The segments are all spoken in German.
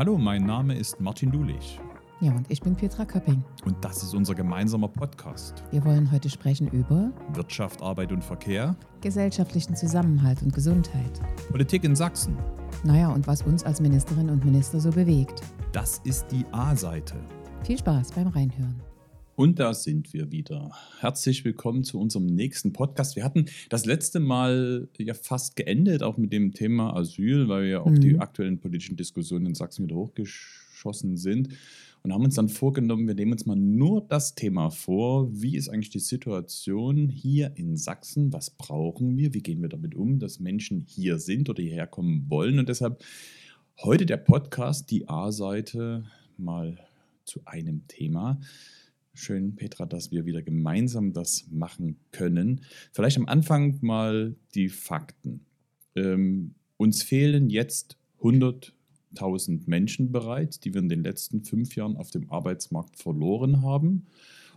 Hallo, mein Name ist Martin Dulich. Ja, und ich bin Petra Köpping. Und das ist unser gemeinsamer Podcast. Wir wollen heute sprechen über Wirtschaft, Arbeit und Verkehr, gesellschaftlichen Zusammenhalt und Gesundheit, Politik in Sachsen. Naja, und was uns als Ministerinnen und Minister so bewegt. Das ist die A-Seite. Viel Spaß beim Reinhören. Und da sind wir wieder. Herzlich willkommen zu unserem nächsten Podcast. Wir hatten das letzte Mal ja fast geendet, auch mit dem Thema Asyl, weil ja auch Mhm. die aktuellen politischen Diskussionen in Sachsen wieder hochgeschossen sind. Und haben uns dann vorgenommen, wir nehmen uns mal nur das Thema vor. Wie ist eigentlich die Situation hier in Sachsen? Was brauchen wir? Wie gehen wir damit um, dass Menschen hier sind oder hierher kommen wollen? Und deshalb heute der Podcast, die A-Seite, mal zu einem Thema. Schön, Petra, dass wir wieder gemeinsam das machen können. Vielleicht am Anfang mal die Fakten. Ähm, uns fehlen jetzt 100.000 Menschen bereits, die wir in den letzten fünf Jahren auf dem Arbeitsmarkt verloren haben.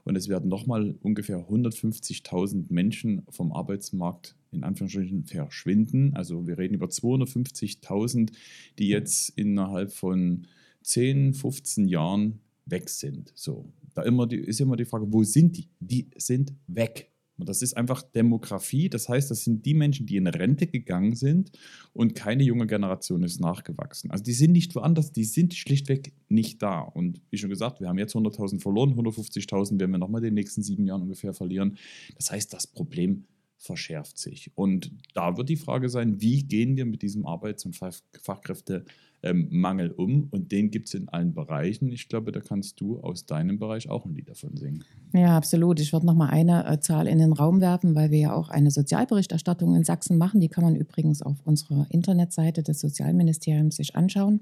Und es werden nochmal ungefähr 150.000 Menschen vom Arbeitsmarkt in Anführungsstrichen verschwinden. Also wir reden über 250.000, die jetzt innerhalb von 10, 15 Jahren weg sind. So, da immer die, ist immer die Frage, wo sind die? Die sind weg. Und das ist einfach Demografie. Das heißt, das sind die Menschen, die in Rente gegangen sind und keine junge Generation ist nachgewachsen. Also die sind nicht woanders, die sind schlichtweg nicht da. Und wie schon gesagt, wir haben jetzt 100.000 verloren, 150.000 werden wir nochmal in den nächsten sieben Jahren ungefähr verlieren. Das heißt, das Problem verschärft sich. Und da wird die Frage sein, wie gehen wir mit diesem Arbeits- und Fach Fachkräftemangel um? Und den gibt es in allen Bereichen. Ich glaube, da kannst du aus deinem Bereich auch ein Lied davon singen. Ja, absolut. Ich würde noch mal eine äh, Zahl in den Raum werfen, weil wir ja auch eine Sozialberichterstattung in Sachsen machen. Die kann man übrigens auf unserer Internetseite des Sozialministeriums sich anschauen.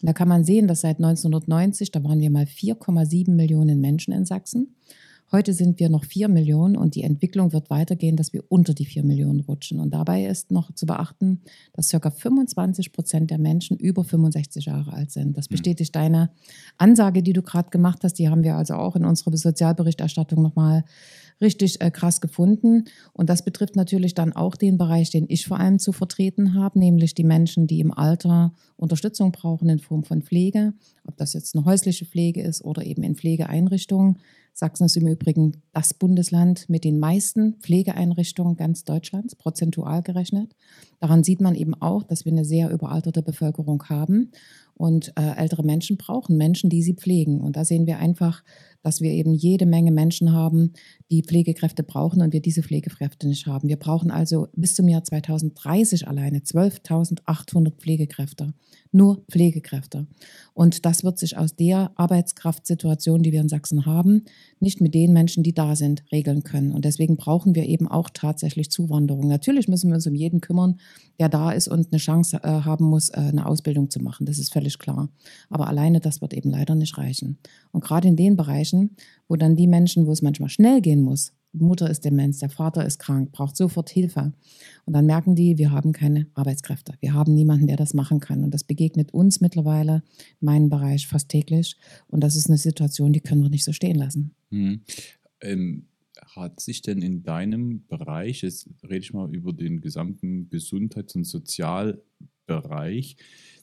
Da kann man sehen, dass seit 1990, da waren wir mal 4,7 Millionen Menschen in Sachsen. Heute sind wir noch 4 Millionen und die Entwicklung wird weitergehen, dass wir unter die 4 Millionen rutschen. Und dabei ist noch zu beachten, dass ca. 25 Prozent der Menschen über 65 Jahre alt sind. Das bestätigt deine Ansage, die du gerade gemacht hast. Die haben wir also auch in unserer Sozialberichterstattung nochmal richtig äh, krass gefunden. Und das betrifft natürlich dann auch den Bereich, den ich vor allem zu vertreten habe, nämlich die Menschen, die im Alter Unterstützung brauchen in Form von Pflege, ob das jetzt eine häusliche Pflege ist oder eben in Pflegeeinrichtungen. Sachsen ist im Übrigen das Bundesland mit den meisten Pflegeeinrichtungen ganz Deutschlands, prozentual gerechnet. Daran sieht man eben auch, dass wir eine sehr überalterte Bevölkerung haben und äh, ältere Menschen brauchen Menschen, die sie pflegen. Und da sehen wir einfach, dass wir eben jede Menge Menschen haben, die Pflegekräfte brauchen und wir diese Pflegekräfte nicht haben. Wir brauchen also bis zum Jahr 2030 alleine 12.800 Pflegekräfte. Nur Pflegekräfte. Und das wird sich aus der Arbeitskraftsituation, die wir in Sachsen haben, nicht mit den Menschen, die da sind, regeln können. Und deswegen brauchen wir eben auch tatsächlich Zuwanderung. Natürlich müssen wir uns um jeden kümmern, der da ist und eine Chance äh, haben muss, äh, eine Ausbildung zu machen. Das ist völlig klar. Aber alleine das wird eben leider nicht reichen. Und gerade in den Bereichen, wo dann die Menschen, wo es manchmal schnell gehen muss, Mutter ist Demenz, der Vater ist krank, braucht sofort Hilfe. Und dann merken die, wir haben keine Arbeitskräfte. Wir haben niemanden, der das machen kann. Und das begegnet uns mittlerweile in meinem Bereich fast täglich. Und das ist eine Situation, die können wir nicht so stehen lassen. Hm. Ähm, hat sich denn in deinem Bereich, jetzt rede ich mal über den gesamten Gesundheits- und Sozialbereich,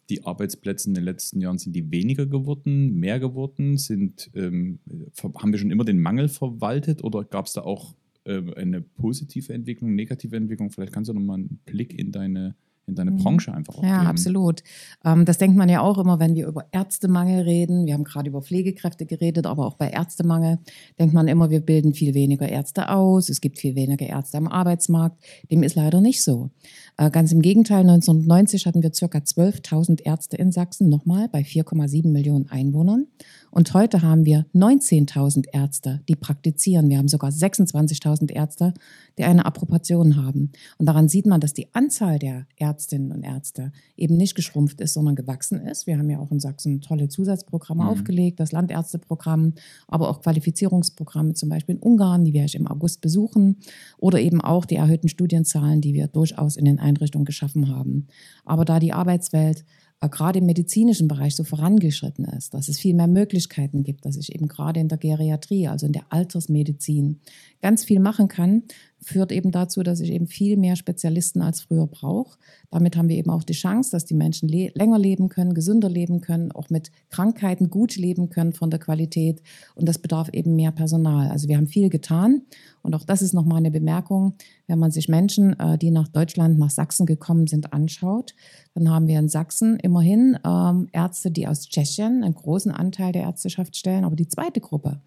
die Arbeitsplätze in den letzten Jahren, sind die weniger geworden, mehr geworden? Sind, ähm, haben wir schon immer den Mangel verwaltet oder gab es da auch ähm, eine positive Entwicklung, negative Entwicklung? Vielleicht kannst du noch mal einen Blick in deine, in deine Mhm. Branche einfach auch Ja, geben. absolut. Ähm, das denkt man ja auch immer, wenn wir über Ärztemangel reden. Wir haben gerade über Pflegekräfte geredet, aber auch bei Ärztemangel denkt man immer, wir bilden viel weniger Ärzte aus. Es gibt viel weniger Ärzte am Arbeitsmarkt. Dem ist leider nicht so. Äh, ganz im Gegenteil, 1990 hatten wir circa 12.000 Ärzte in Sachsen, nochmal bei 4,7 Millionen Einwohnern. Und heute haben wir 19.000 Ärzte, die praktizieren. Wir haben sogar 26.000 Ärzte, die eine Approbation haben. Und daran sieht man, dass die Anzahl der Ärztinnen und Ärzte eben nicht geschrumpft ist, sondern gewachsen ist. Wir haben ja auch in Sachsen tolle Zusatzprogramme Mhm. aufgelegt, das Landärzteprogramm, aber auch Qualifizierungsprogramme, zum Beispiel in Ungarn, die werde ich im August besuchen, oder eben auch die erhöhten Studienzahlen, die wir durchaus in den Einrichtungen geschaffen haben. Aber da die Arbeitswelt äh, gerade im medizinischen Bereich so vorangeschritten ist, dass es viel mehr Möglichkeiten gibt, dass sich eben gerade in der Geriatrie, also in der Altersmedizin, ganz viel machen kann, führt eben dazu, dass ich eben viel mehr Spezialisten als früher brauche. Damit haben wir eben auch die Chance, dass die Menschen le länger leben können, gesünder leben können, auch mit Krankheiten gut leben können von der Qualität. Und das bedarf eben mehr Personal. Also wir haben viel getan. Und auch das ist nochmal eine Bemerkung. Wenn man sich Menschen, äh, die nach Deutschland, nach Sachsen gekommen sind, anschaut, dann haben wir in Sachsen immerhin ähm, Ärzte, die aus Tschechien einen großen Anteil der Ärzteschaft stellen. Aber die zweite Gruppe,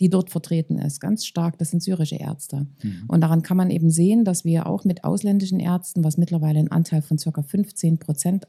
die dort vertreten ist, ganz stark, das sind syrische Ärzte. Mhm. Und daran kann man eben sehen, dass wir auch mit ausländischen Ärzten, was mittlerweile einen Anteil von circa 15 Prozent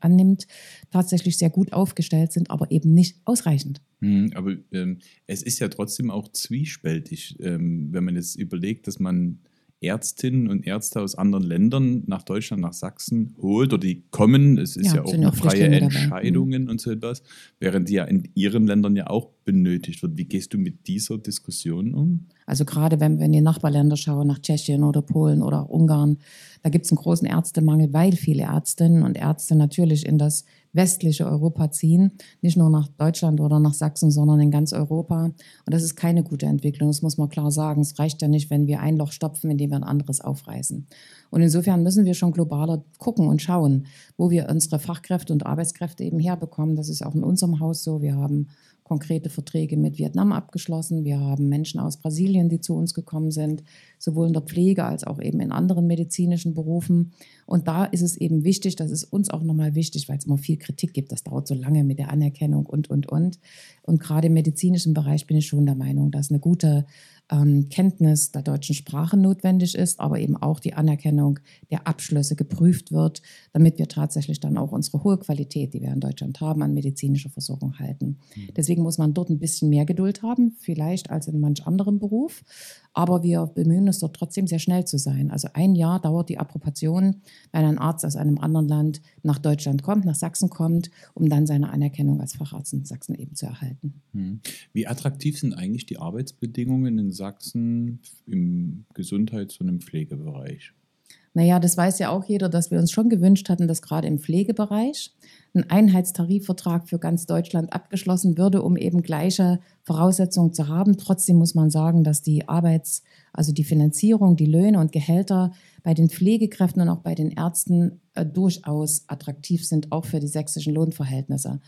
annimmt, tatsächlich sehr gut aufgestellt sind, aber eben nicht ausreichend. Mhm, aber ähm, es ist ja trotzdem auch zwiespältig, ähm, wenn man jetzt überlegt, dass man Ärztinnen und Ärzte aus anderen Ländern nach Deutschland, nach Sachsen holt oder die kommen. Es ist ja, ja auch eine freie Entscheidungen mhm. und so etwas, während die ja in ihren Ländern ja auch benötigt wird. Wie gehst du mit dieser Diskussion um? Also gerade wenn wir in die Nachbarländer schauen, nach Tschechien oder Polen oder Ungarn, da gibt es einen großen Ärztemangel, weil viele Ärztinnen und Ärzte natürlich in das westliche Europa ziehen, nicht nur nach Deutschland oder nach Sachsen, sondern in ganz Europa. Und das ist keine gute Entwicklung, das muss man klar sagen. Es reicht ja nicht, wenn wir ein Loch stopfen, indem wir ein anderes aufreißen. Und insofern müssen wir schon globaler gucken und schauen, wo wir unsere Fachkräfte und Arbeitskräfte eben herbekommen. Das ist auch in unserem Haus so. Wir haben konkrete Verträge mit Vietnam abgeschlossen. Wir haben Menschen aus Brasilien, die zu uns gekommen sind, sowohl in der Pflege als auch eben in anderen medizinischen Berufen. Und da ist es eben wichtig, das ist uns auch nochmal wichtig, weil es immer viel Kritik gibt, das dauert so lange mit der Anerkennung und, und, und. Und gerade im medizinischen Bereich bin ich schon der Meinung, dass eine gute ähm, Kenntnis der deutschen Sprache notwendig ist, aber eben auch die Anerkennung der Abschlüsse geprüft wird, damit wir tatsächlich dann auch unsere hohe Qualität, die wir in Deutschland haben, an medizinischer Versorgung halten. Mhm. Deswegen muss man dort ein bisschen mehr Geduld haben, vielleicht als in manch anderem Beruf. Aber wir bemühen uns dort trotzdem sehr schnell zu sein. Also ein Jahr dauert die Approbation, wenn ein Arzt aus einem anderen Land nach Deutschland kommt, nach Sachsen kommt, um dann seine Anerkennung als Facharzt in Sachsen eben zu erhalten. Hm. Wie attraktiv sind eigentlich die Arbeitsbedingungen in Sachsen im Gesundheits- und im Pflegebereich? Naja, das weiß ja auch jeder, dass wir uns schon gewünscht hatten, dass gerade im Pflegebereich ein Einheitstarifvertrag für ganz Deutschland abgeschlossen würde, um eben gleiche Voraussetzungen zu haben. Trotzdem muss man sagen, dass die Arbeits-, also die Finanzierung, die Löhne und Gehälter bei den Pflegekräften und auch bei den Ärzten äh, durchaus attraktiv sind, auch für die sächsischen Lohnverhältnisse.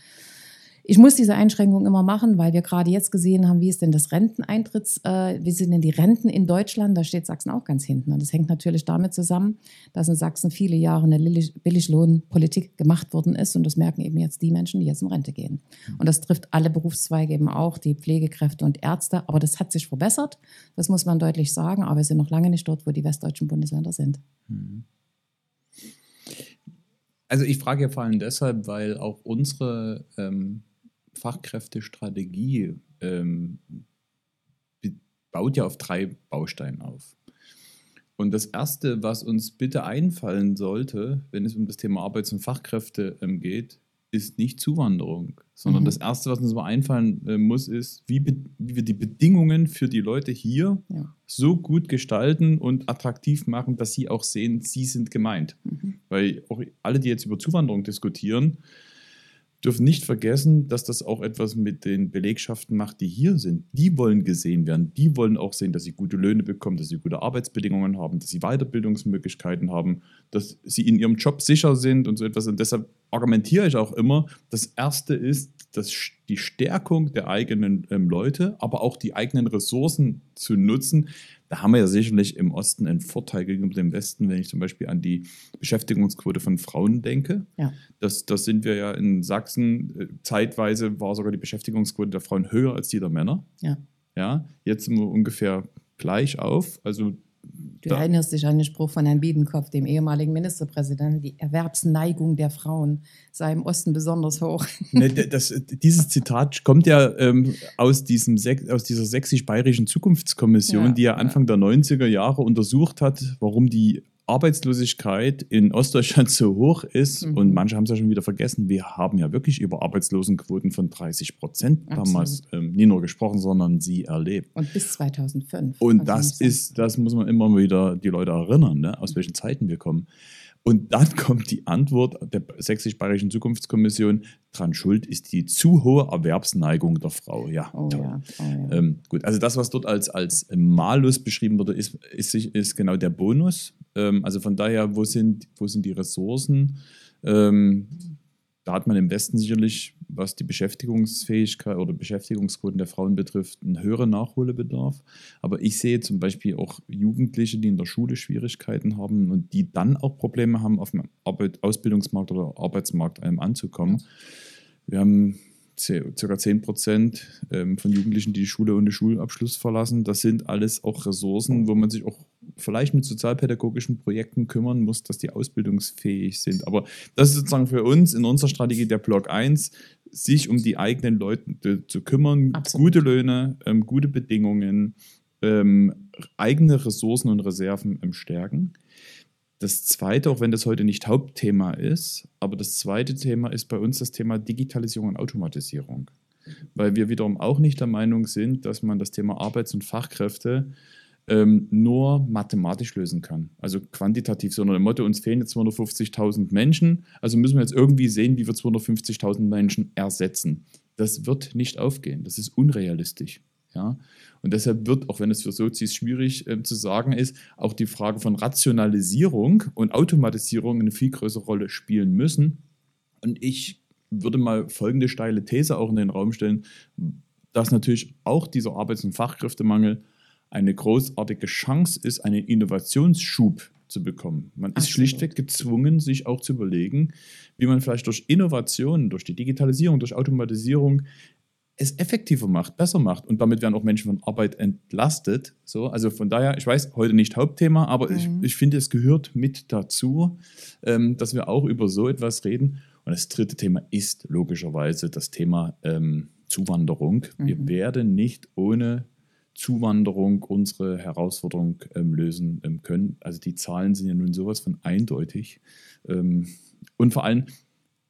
Ich muss diese Einschränkung immer machen, weil wir gerade jetzt gesehen haben, wie ist denn das Renteneintritts, äh, wie sind denn die Renten in Deutschland? Da steht Sachsen auch ganz hinten. Und das hängt natürlich damit zusammen, dass in Sachsen viele Jahre eine Billiglohnpolitik gemacht worden ist. Und das merken eben jetzt die Menschen, die jetzt in Rente gehen. Und das trifft alle Berufszweige eben auch, die Pflegekräfte und Ärzte. Aber das hat sich verbessert. Das muss man deutlich sagen. Aber wir sind noch lange nicht dort, wo die westdeutschen Bundesländer sind. Mhm. Also ich frage ja vor allem deshalb, weil auch unsere ähm, Fachkräftestrategie ähm, baut ja auf drei Bausteinen auf. Und das Erste, was uns bitte einfallen sollte, wenn es um das Thema Arbeits- und Fachkräfte ähm, geht, ist nicht Zuwanderung, sondern mhm. das Erste, was uns mal einfallen äh, muss, ist, wie, wie, wir die Bedingungen für die Leute hier ja. so gut gestalten und attraktiv machen, dass sie auch sehen, sie sind gemeint. Mhm. Weil auch alle, die jetzt über Zuwanderung diskutieren, dürfen nicht vergessen, dass das auch etwas mit den Belegschaften macht, die hier sind. Die wollen gesehen werden. Die wollen auch sehen, dass sie gute Löhne bekommen, dass sie gute Arbeitsbedingungen haben, dass sie Weiterbildungsmöglichkeiten haben, dass sie in ihrem Job sicher sind und so etwas. Und deshalb argumentiere ich auch immer, das Erste ist, dass die Stärkung der eigenen ähm, Leute, aber auch die eigenen Ressourcen zu nutzen, da haben wir ja sicherlich im Osten einen Vorteil gegenüber dem Westen, wenn ich zum Beispiel an die Beschäftigungsquote von Frauen denke. Ja. Das, das sind wir ja in Sachsen, äh, zeitweise war sogar die Beschäftigungsquote der Frauen höher als die der Männer. Ja. Ja, jetzt sind wir ungefähr gleich auf. Also Du da. erinnerst dich an den Spruch von Herrn Biedenkopf, dem ehemaligen Ministerpräsidenten, die Erwerbsneigung der Frauen sei im Osten besonders hoch. Ne, das, dieses Zitat kommt ja ähm, aus, diesem, aus dieser sächsisch-bayerischen Zukunftskommission, ja, die ja Anfang ja. der 90er Jahre untersucht hat, warum die Arbeitslosigkeit in Ostdeutschland so hoch ist, mhm. und manche haben es ja schon wieder vergessen, wir haben ja wirklich über Arbeitslosenquoten von 30 Prozent damals ähm, nie nur gesprochen, sondern sie erlebt. Und bis 2005. Und also das ist, das muss man immer wieder die Leute erinnern, ne, aus welchen Zeiten wir kommen. Und dann kommt die Antwort der Sächsisch-Bayerischen Zukunftskommission, dran schuld ist die zu hohe Erwerbsneigung der Frau. Ja, Oh ja, oh ja. Ähm, gut, also das, was dort als, als Malus beschrieben wurde, ist, ist, ist genau der Bonus. Ähm, also von daher, wo sind, wo sind die Ressourcen? Ähm, da hat man im Westen sicherlich, was die Beschäftigungsfähigkeit oder Beschäftigungsquoten der Frauen betrifft, einen höheren Nachholbedarf. Aber ich sehe zum Beispiel auch Jugendliche, die in der Schule Schwierigkeiten haben und die dann auch Probleme haben, auf dem Arbeit, Ausbildungsmarkt oder Arbeitsmarkt ähm, anzukommen. Wir haben ca. 10 Prozent ähm, von Jugendlichen, die die Schule ohne Schulabschluss verlassen. Das sind alles auch Ressourcen, wo man sich auch vielleicht mit sozialpädagogischen Projekten kümmern muss, dass die ausbildungsfähig sind. Aber das ist sozusagen für uns in unserer Strategie der Block 1, sich um die eigenen Leute zu- zu kümmern, Absolut. gute Löhne, ähm, gute Bedingungen, ähm, eigene Ressourcen und Reserven ähm, stärken. Das zweite, auch wenn das heute nicht Hauptthema ist, aber das zweite Thema ist bei uns das Thema Digitalisierung und Automatisierung. Weil wir wiederum auch nicht der Meinung sind, dass man das Thema Arbeits- und Fachkräfte ähm, nur mathematisch lösen kann. Also quantitativ, sondern im Motto, uns fehlen jetzt 250.000 Menschen, also müssen wir jetzt irgendwie sehen, wie wir 250.000 Menschen ersetzen. Das wird nicht aufgehen, das ist unrealistisch. Ja? Und deshalb wird, auch wenn es für Sozis schwierig äh, zu sagen ist, auch die Frage von Rationalisierung und Automatisierung eine viel größere Rolle spielen müssen. Und ich würde mal folgende steile These auch in den Raum stellen, dass natürlich auch dieser Arbeits- und Fachkräftemangel eine großartige Chance ist, einen Innovationsschub zu bekommen. Man ist Absolut. schlichtweg gezwungen, sich auch zu überlegen, wie man vielleicht durch Innovationen, durch die Digitalisierung, durch Automatisierung es effektiver macht, besser macht. Und damit werden auch Menschen von Arbeit entlastet. So, also von daher, ich weiß, heute nicht Hauptthema, aber Mhm. ich, ich finde, es gehört mit dazu, ähm, dass wir auch über so etwas reden. Und das dritte Thema ist logischerweise das Thema ähm, Zuwanderung. Wir Mhm. werden nicht ohne Zuwanderung unsere Herausforderung ähm, lösen ähm, können. Also die Zahlen sind ja nun sowas von eindeutig. Ähm, und vor allem,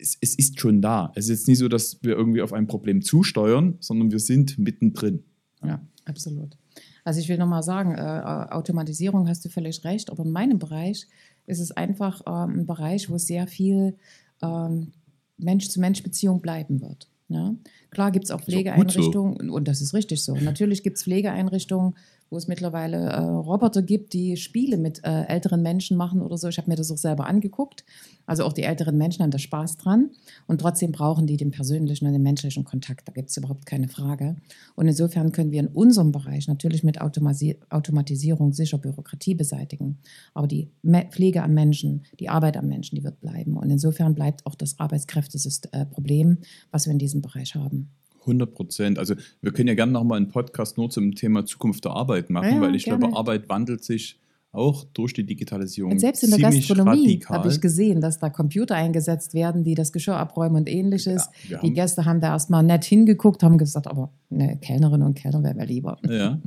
es, es ist schon da. Es ist jetzt nicht so, dass wir irgendwie auf ein Problem zusteuern, sondern wir sind mittendrin. Ja, absolut. Also ich will nochmal sagen, äh, Automatisierung hast du völlig recht, aber in meinem Bereich ist es einfach ähm, ein Bereich, wo sehr viel ähm, Mensch-zu-Mensch-Beziehung bleiben wird. Ja? Klar gibt es auch gut so. Pflegeeinrichtungen, und das ist richtig so. Natürlich gibt es Pflegeeinrichtungen, wo es mittlerweile äh, Roboter gibt, die Spiele mit äh, älteren Menschen machen oder so. Ich habe mir das auch selber angeguckt. Also auch die älteren Menschen haben da Spaß dran. Und trotzdem brauchen die den persönlichen und den menschlichen Kontakt. Da gibt es überhaupt keine Frage. Und insofern können wir in unserem Bereich natürlich mit Automasi Automatisierung sicher Bürokratie beseitigen. Aber die Me Pflege am Menschen, die Arbeit am Menschen, die wird bleiben. Und insofern bleibt auch das Arbeitskräfteproblem, was wir in diesem Bereich haben. 100 Prozent. Also wir können ja gerne nochmal einen Podcast nur zum Thema Zukunft der Arbeit machen, Ja, weil ich gerne. glaube, Arbeit wandelt sich auch durch die Digitalisierung Und selbst in der Gastronomie habe ich gesehen, dass da Computer eingesetzt werden, die das Geschirr abräumen und ähnliches. Ja, die Gäste haben da erstmal nett hingeguckt, haben gesagt, aber eine Kellnerin und Kellner wäre mir lieber. Ja,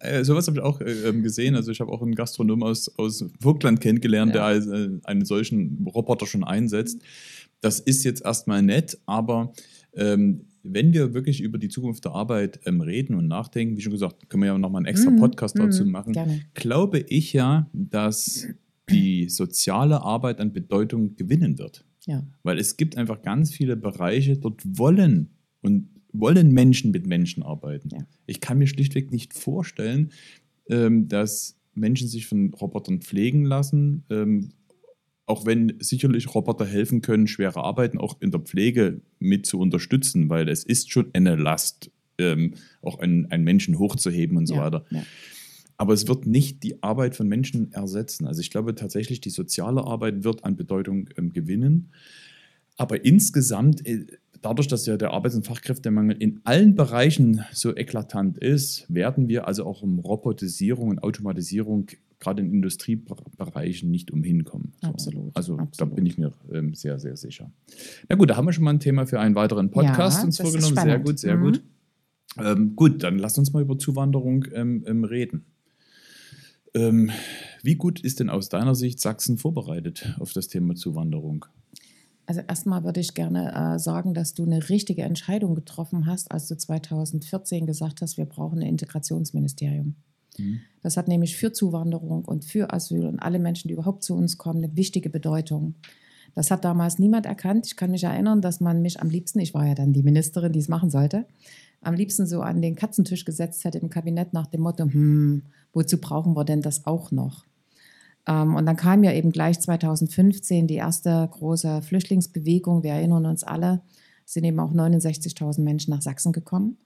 äh, sowas habe ich auch äh, ähm, gesehen. Also ich habe auch einen Gastronom aus, aus Vogtland kennengelernt, der Ja. als, äh, einen solchen Roboter schon einsetzt. Das ist jetzt erstmal nett, aber ähm, wenn wir wirklich über die Zukunft der Arbeit ähm, reden und nachdenken, wie schon gesagt, können wir ja nochmal einen extra Mhm, Podcast dazu mhm, machen, Gerne. glaube ich ja, dass die soziale Arbeit an Bedeutung gewinnen wird. Ja. Weil es gibt einfach ganz viele Bereiche, dort wollen und wollen Menschen mit Menschen arbeiten. Ja. Ich kann mir schlichtweg nicht vorstellen, ähm, dass Menschen sich von Robotern pflegen lassen, ähm, auch wenn sicherlich Roboter helfen können, schwere Arbeiten auch in der Pflege mit zu unterstützen, weil es ist schon eine Last, ähm, auch einen, einen Menschen hochzuheben und so ja. weiter. Ja. Aber es wird nicht die Arbeit von Menschen ersetzen. Also ich glaube tatsächlich, die soziale Arbeit wird an Bedeutung ähm, gewinnen. Aber insgesamt, äh, dadurch, dass ja der Arbeits- und Fachkräftemangel in allen Bereichen so eklatant ist, werden wir also auch um Robotisierung und Automatisierung gerade in Industriebereichen nicht umhin kommen. So. Absolut, Also da absolut. bin ich mir ähm, sehr, sehr sicher. Na gut, da haben wir schon mal ein Thema für einen weiteren Podcast Ja, uns das ist vorgenommen. Sehr gut, sehr Mhm. gut. Ähm, gut, dann lasst uns mal über Zuwanderung ähm, ähm, reden. Ähm, wie gut ist denn aus deiner Sicht Sachsen vorbereitet auf das Thema Zuwanderung? Also erstmal würde ich gerne äh, sagen, dass du eine richtige Entscheidung getroffen hast, als du 2014 gesagt hast, wir brauchen ein Integrationsministerium. Mhm. Das hat nämlich für Zuwanderung und für Asyl und alle Menschen, die überhaupt zu uns kommen, eine wichtige Bedeutung. Das hat damals niemand erkannt. Ich kann mich erinnern, dass man mich am liebsten, ich war ja dann die Ministerin, die es machen sollte, am liebsten so an den Katzentisch gesetzt hätte im Kabinett nach dem Motto, hm, wozu brauchen wir denn das auch noch? Ähm, und dann kam ja eben gleich 2015 die erste große Flüchtlingsbewegung. Wir erinnern uns alle, sind eben auch 69.000 Menschen nach Sachsen gekommen,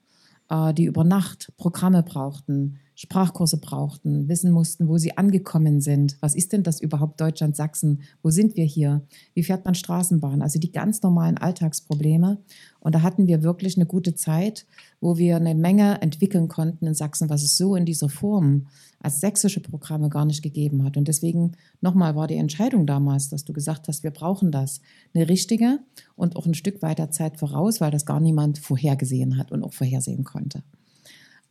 die über Nacht Programme brauchten, Sprachkurse brauchten, wissen mussten, wo sie angekommen sind. Was ist denn das überhaupt Deutschland, Sachsen? Wo sind wir hier? Wie fährt man Straßenbahn? Also die ganz normalen Alltagsprobleme. Und da hatten wir wirklich eine gute Zeit, wo wir eine Menge entwickeln konnten in Sachsen, was es so in dieser Form als sächsische Programme gar nicht gegeben hat. Und deswegen nochmal war die Entscheidung damals, dass du gesagt hast, wir brauchen das, eine richtige und auch ein Stück weiter Zeit voraus, weil das gar niemand vorhergesehen hat und auch vorhersehen konnte.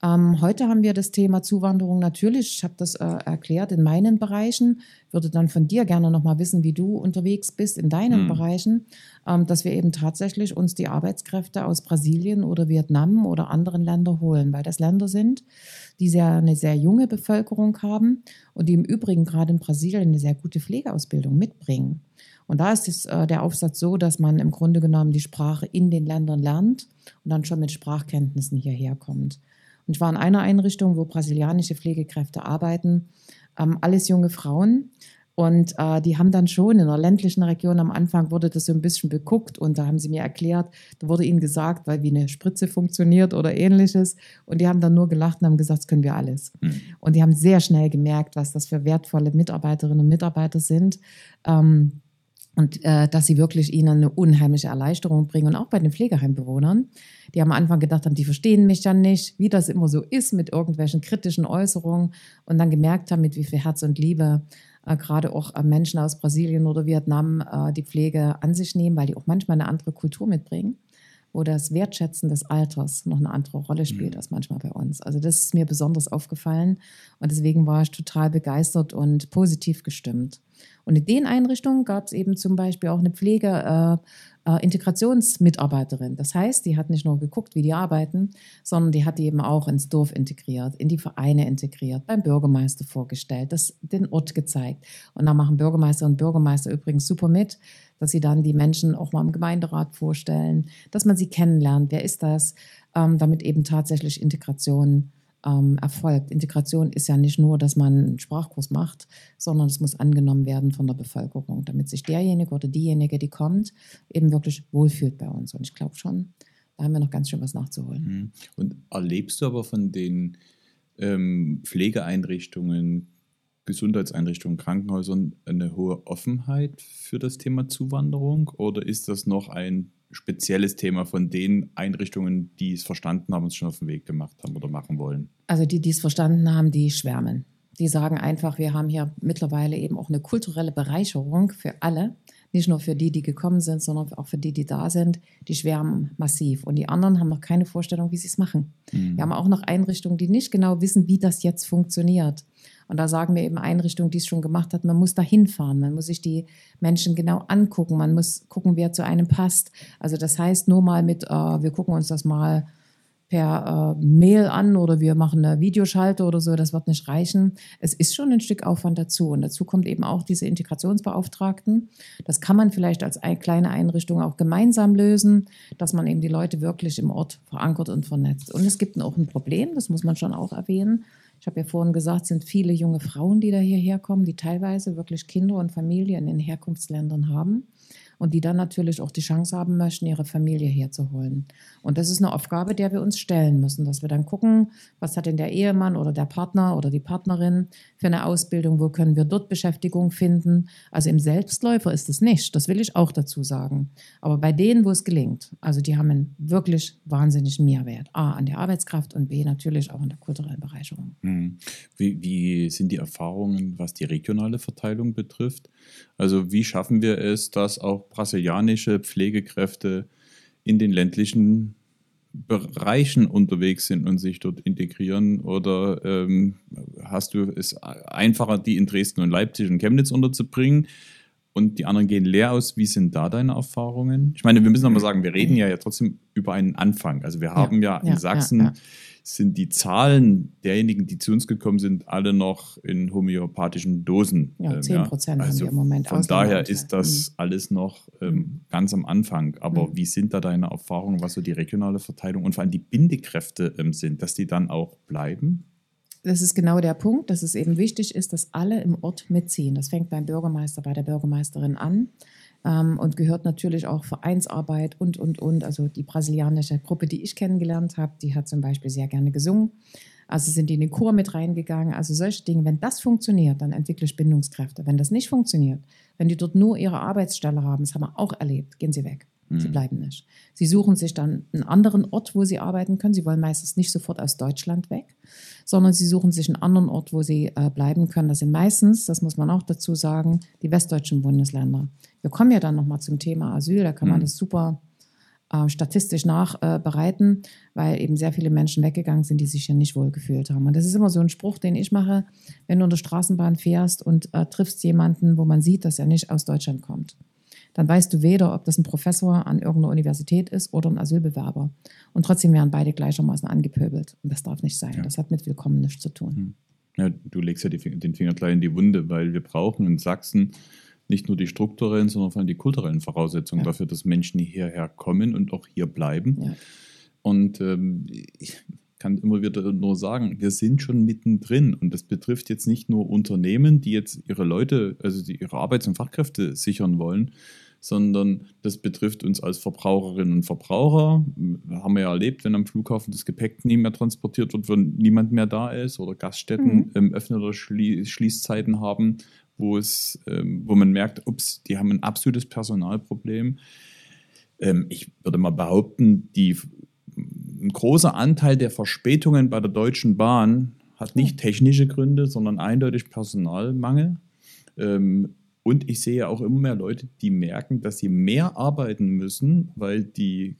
Ähm, heute haben wir das Thema Zuwanderung natürlich, ich habe das äh, erklärt in meinen Bereichen, würde dann von dir gerne nochmal wissen, wie du unterwegs bist in deinen mhm. Bereichen, ähm, dass wir eben tatsächlich uns die Arbeitskräfte aus Brasilien oder Vietnam oder anderen Ländern holen, weil das Länder sind, die sehr, eine sehr junge Bevölkerung haben und die im Übrigen gerade in Brasilien eine sehr gute Pflegeausbildung mitbringen. Und da ist es, äh, der Aufsatz so, dass man im Grunde genommen die Sprache in den Ländern lernt und dann schon mit Sprachkenntnissen hierher kommt. Und ich war in einer Einrichtung, wo brasilianische Pflegekräfte arbeiten, ähm, alles junge Frauen. Und äh, die haben dann schon in der ländlichen Region am Anfang wurde das so ein bisschen beguckt und da haben sie mir erklärt, da wurde ihnen gesagt, weil wie eine Spritze funktioniert oder ähnliches. Und die haben dann nur gelacht und haben gesagt, das können wir alles. Mhm. Und die haben sehr schnell gemerkt, was das für wertvolle Mitarbeiterinnen und Mitarbeiter sind. Ähm, und äh, dass sie wirklich ihnen eine unheimliche Erleichterung bringen. Und auch bei den Pflegeheimbewohnern, die am Anfang gedacht haben, die verstehen mich ja nicht, wie das immer so ist mit irgendwelchen kritischen Äußerungen. Und dann gemerkt haben, mit wie viel Herz und Liebe äh, gerade auch äh, Menschen aus Brasilien oder Vietnam äh, die Pflege an sich nehmen, weil die auch manchmal eine andere Kultur mitbringen wo das Wertschätzen des Alters noch eine andere Rolle spielt mhm. als manchmal bei uns. Also das ist mir besonders aufgefallen und deswegen war ich total begeistert und positiv gestimmt. Und in den Einrichtungen gab es eben zum Beispiel auch eine Pflege, äh, äh, Integrationsmitarbeiterin. Das heißt, die hat nicht nur geguckt, wie die arbeiten, sondern die hat die eben auch ins Dorf integriert, in die Vereine integriert, beim Bürgermeister vorgestellt, das, den Ort gezeigt. Und da machen Bürgermeister und Bürgermeister übrigens super mit, dass sie dann die Menschen auch mal im Gemeinderat vorstellen, dass man sie kennenlernt, wer ist das, ähm, damit eben tatsächlich Integration ähm, erfolgt. Integration ist ja nicht nur, dass man einen Sprachkurs macht, sondern es muss angenommen werden von der Bevölkerung, damit sich derjenige oder diejenige, die kommt, eben wirklich wohlfühlt bei uns. Und ich glaube schon, da haben wir noch ganz schön was nachzuholen. Mhm. Und erlebst du aber von den ähm, Pflegeeinrichtungen, Gesundheitseinrichtungen, Krankenhäusern eine hohe Offenheit für das Thema Zuwanderung oder ist das noch ein spezielles Thema von den Einrichtungen, die es verstanden haben und es schon auf den Weg gemacht haben oder machen wollen? Also die, die es verstanden haben, die schwärmen. Die sagen einfach, wir haben hier mittlerweile eben auch eine kulturelle Bereicherung für alle, nicht nur für die, die gekommen sind, sondern auch für die, die da sind. Die schwärmen massiv. Und die anderen haben noch keine Vorstellung, wie sie es machen. Mhm. Wir haben auch noch Einrichtungen, die nicht genau wissen, wie das jetzt funktioniert. Und da sagen wir eben Einrichtungen, die es schon gemacht hat, man muss da hinfahren, man muss sich die Menschen genau angucken, man muss gucken, wer zu einem passt. Also das heißt nur mal mit, äh, wir gucken uns das mal per äh, Mail an oder wir machen eine Videoschalte oder so, das wird nicht reichen. Es ist schon ein Stück Aufwand dazu. Und dazu kommt eben auch diese Integrationsbeauftragten. Das kann man vielleicht als eine kleine Einrichtung auch gemeinsam lösen, dass man eben die Leute wirklich im Ort verankert und vernetzt. Und es gibt auch ein Problem, das muss man schon auch erwähnen. Ich habe ja vorhin gesagt, es sind viele junge Frauen, die da hierher kommen, die teilweise wirklich Kinder und Familien in Herkunftsländern haben und die dann natürlich auch die Chance haben möchten, ihre Familie herzuholen. Und das ist eine Aufgabe, der wir uns stellen müssen, dass wir dann gucken, was hat denn der Ehemann oder der Partner oder die Partnerin für eine Ausbildung, wo können wir dort Beschäftigung finden. Also im Selbstläufer ist es nicht, das will ich auch dazu sagen. Aber bei denen, wo es gelingt, also die haben einen wirklich wahnsinnigen Mehrwert. A, an der Arbeitskraft und B, natürlich auch an der kulturellen Bereicherung. Hm. Wie, wie sind die Erfahrungen, was die regionale Verteilung betrifft? Also wie schaffen wir es, dass auch brasilianische Pflegekräfte in den ländlichen Bereichen unterwegs sind und sich dort integrieren? Oder ähm, hast du es einfacher, die in Dresden und Leipzig und Chemnitz unterzubringen? Und die anderen gehen leer aus. Wie sind da deine Erfahrungen? Ich meine, wir müssen nochmal sagen, wir reden ja, ja trotzdem über einen Anfang. Also wir haben ja, ja in Sachsen sind die Zahlen derjenigen, die zu uns gekommen sind, alle noch in homöopathischen Dosen. Ja, 10 ähm, Prozent ja. also haben wir im Moment Von daher ist das mhm. alles noch ähm, mhm. ganz am Anfang. Aber mhm. wie sind da deine Erfahrungen, was so die regionale Verteilung und vor allem die Bindekräfte ähm, sind, dass die dann auch bleiben? Das ist genau der Punkt, dass es eben wichtig ist, dass alle im Ort mitziehen. Das fängt beim Bürgermeister, bei der Bürgermeisterin an ähm, und gehört natürlich auch Vereinsarbeit und, und, und. Also die brasilianische Gruppe, die ich kennengelernt habe, die hat zum Beispiel sehr gerne gesungen. Also sind die in den Chor mit reingegangen. Also solche Dinge, wenn das funktioniert, dann entwickle ich Bindungskräfte. Wenn das nicht funktioniert, wenn die dort nur ihre Arbeitsstelle haben, das haben wir auch erlebt, gehen sie weg. Sie mhm. bleiben nicht. Sie suchen sich dann einen anderen Ort, wo sie arbeiten können. Sie wollen meistens nicht sofort aus Deutschland weg, sondern sie suchen sich einen anderen Ort, wo sie äh, bleiben können. Das sind meistens, das muss man auch dazu sagen, die westdeutschen Bundesländer. Wir kommen ja dann nochmal zum Thema Asyl, da kann man mhm. das super äh, statistisch nachbereiten, äh, weil eben sehr viele Menschen weggegangen sind, die sich hier nicht wohlgefühlt haben. Und das ist immer so ein Spruch, den ich mache, wenn du in der Straßenbahn fährst und äh, triffst jemanden, wo man sieht, dass er nicht aus Deutschland kommt dann weißt du weder, ob das ein Professor an irgendeiner Universität ist oder ein Asylbewerber. Und trotzdem werden beide gleichermaßen angepöbelt. Und das darf nicht sein. Ja. Das hat mit Willkommen nichts zu tun. Hm. Ja, du legst ja die, den Finger gleich in die Wunde, weil wir brauchen in Sachsen nicht nur die strukturellen, sondern vor allem die kulturellen Voraussetzungen ja. dafür, dass Menschen hierher kommen und auch hier bleiben. Und ähm, ich kann immer wieder nur sagen, wir sind schon mittendrin. Und das betrifft jetzt nicht nur Unternehmen, die jetzt ihre Leute, also die ihre Arbeits- und Fachkräfte sichern wollen, sondern das betrifft uns als Verbraucherinnen und Verbraucher. Haben wir ja erlebt, wenn am Flughafen das Gepäck nie mehr transportiert wird, wenn niemand mehr da ist oder Gaststätten mhm. ähm, öffnen oder schlie Schließzeiten haben, wo, es, ähm, wo man merkt, ups, die haben ein absolutes Personalproblem. Ähm, ich würde mal behaupten, die, ein großer Anteil der Verspätungen bei der Deutschen Bahn hat nicht hm. technische Gründe, sondern eindeutig Personalmangel. Ähm, und ich sehe auch immer mehr Leute, die merken, dass sie mehr arbeiten müssen, weil die,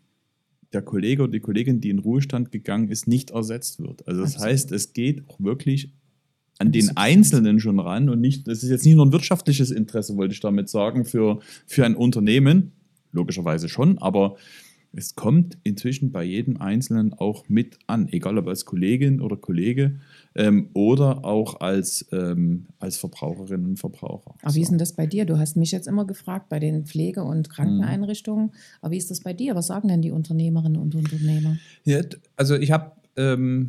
der Kollege oder die Kollegin, die in Ruhestand gegangen ist, nicht ersetzt wird. Also das Absolut. heißt, es geht auch wirklich an den Einzelnen schon ran und nicht, das ist jetzt nicht nur ein wirtschaftliches Interesse, wollte ich damit sagen, für, für ein Unternehmen, logischerweise schon, aber es kommt inzwischen bei jedem Einzelnen auch mit an, egal ob als Kollegin oder Kollege ähm, oder auch als, ähm, als Verbraucherinnen und Verbraucher. Aber so. wie ist denn das bei dir? Du hast mich jetzt immer gefragt bei den Pflege- und Krankeneinrichtungen. Mhm. Aber wie ist das bei dir? Was sagen denn die Unternehmerinnen und Unternehmer? Ja, also ich habe ähm,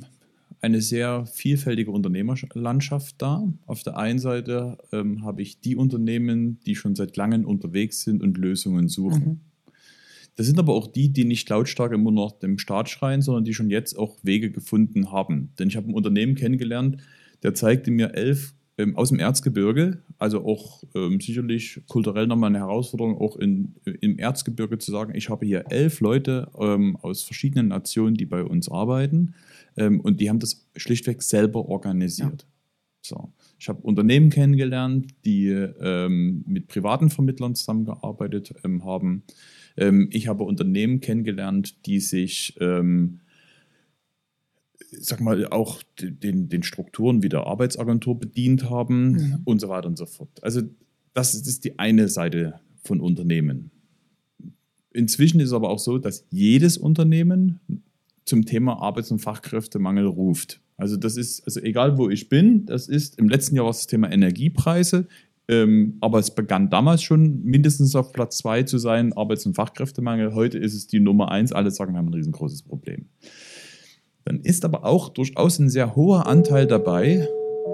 eine sehr vielfältige Unternehmerlandschaft da. Auf der einen Seite ähm, habe ich die Unternehmen, die schon seit langem unterwegs sind und Lösungen suchen. Mhm. Das sind aber auch die, die nicht lautstark immer noch dem Staat schreien, sondern die schon jetzt auch Wege gefunden haben. Denn ich habe ein Unternehmen kennengelernt, der zeigte mir elf ähm, aus dem Erzgebirge, also auch ähm, sicherlich kulturell nochmal eine Herausforderung, auch in, im Erzgebirge zu sagen, ich habe hier elf Leute ähm, aus verschiedenen Nationen, die bei uns arbeiten ähm, und die haben das schlichtweg selber organisiert. Ja. So. Ich habe Unternehmen kennengelernt, die ähm, mit privaten Vermittlern zusammengearbeitet ähm, haben. Ähm, ich habe Unternehmen kennengelernt, die sich, ähm, sag mal, auch den, den Strukturen wie der Arbeitsagentur bedient haben mhm. und so weiter und so fort. Also das ist die eine Seite von Unternehmen. Inzwischen ist es aber auch so, dass jedes Unternehmen zum Thema Arbeits- und Fachkräftemangel ruft. Also das ist, also egal wo ich bin, das ist, im letzten Jahr war es das Thema Energiepreise, ähm, aber es begann damals schon mindestens auf Platz zwei zu sein, Arbeits- und Fachkräftemangel. Heute ist es die Nummer eins. Alle sagen, wir haben ein riesengroßes Problem. Dann ist aber auch durchaus ein sehr hoher Anteil dabei,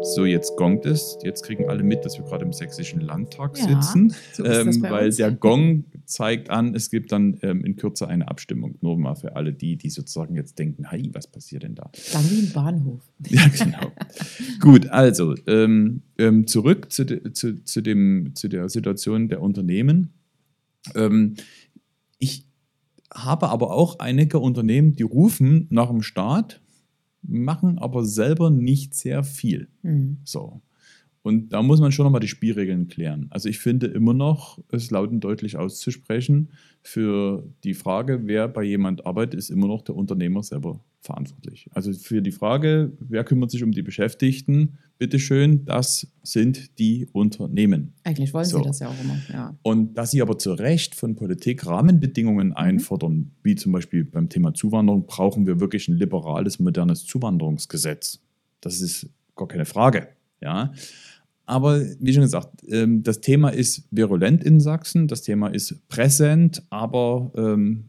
so, jetzt gongt es. Jetzt kriegen alle mit, dass wir gerade im Sächsischen Landtag ja, sitzen, so ähm, weil uns. der Gong zeigt an, es gibt dann ähm, in Kürze eine Abstimmung. Nur mal für alle die, die sozusagen jetzt denken, hey, was passiert denn da? Dann wie im Bahnhof. ja, genau. Gut, also ähm, ähm zurück zu, de, zu, zu, dem, zu der Situation der Unternehmen. Ähm, ich habe aber auch einige Unternehmen, die rufen nach dem Staat machen aber selber nicht sehr viel. Mhm. So. Und da muss man schon nochmal die Spielregeln klären. Also ich finde immer noch, es laut und deutlich auszusprechen, für die Frage, wer bei jemand arbeitet, ist immer noch der Unternehmer selber verantwortlich. Also für die Frage, wer kümmert sich um die Beschäftigten, bitteschön, das sind die Unternehmen. Eigentlich wollen so. sie das ja auch immer. Ja. Und dass sie aber zu Recht von Politik Rahmenbedingungen mhm. einfordern, wie zum Beispiel beim Thema Zuwanderung, brauchen wir wirklich ein liberales, modernes Zuwanderungsgesetz. Das ist gar keine Frage. Ja. Aber wie schon gesagt, ähm, das Thema ist virulent in Sachsen, das Thema ist präsent, aber ähm,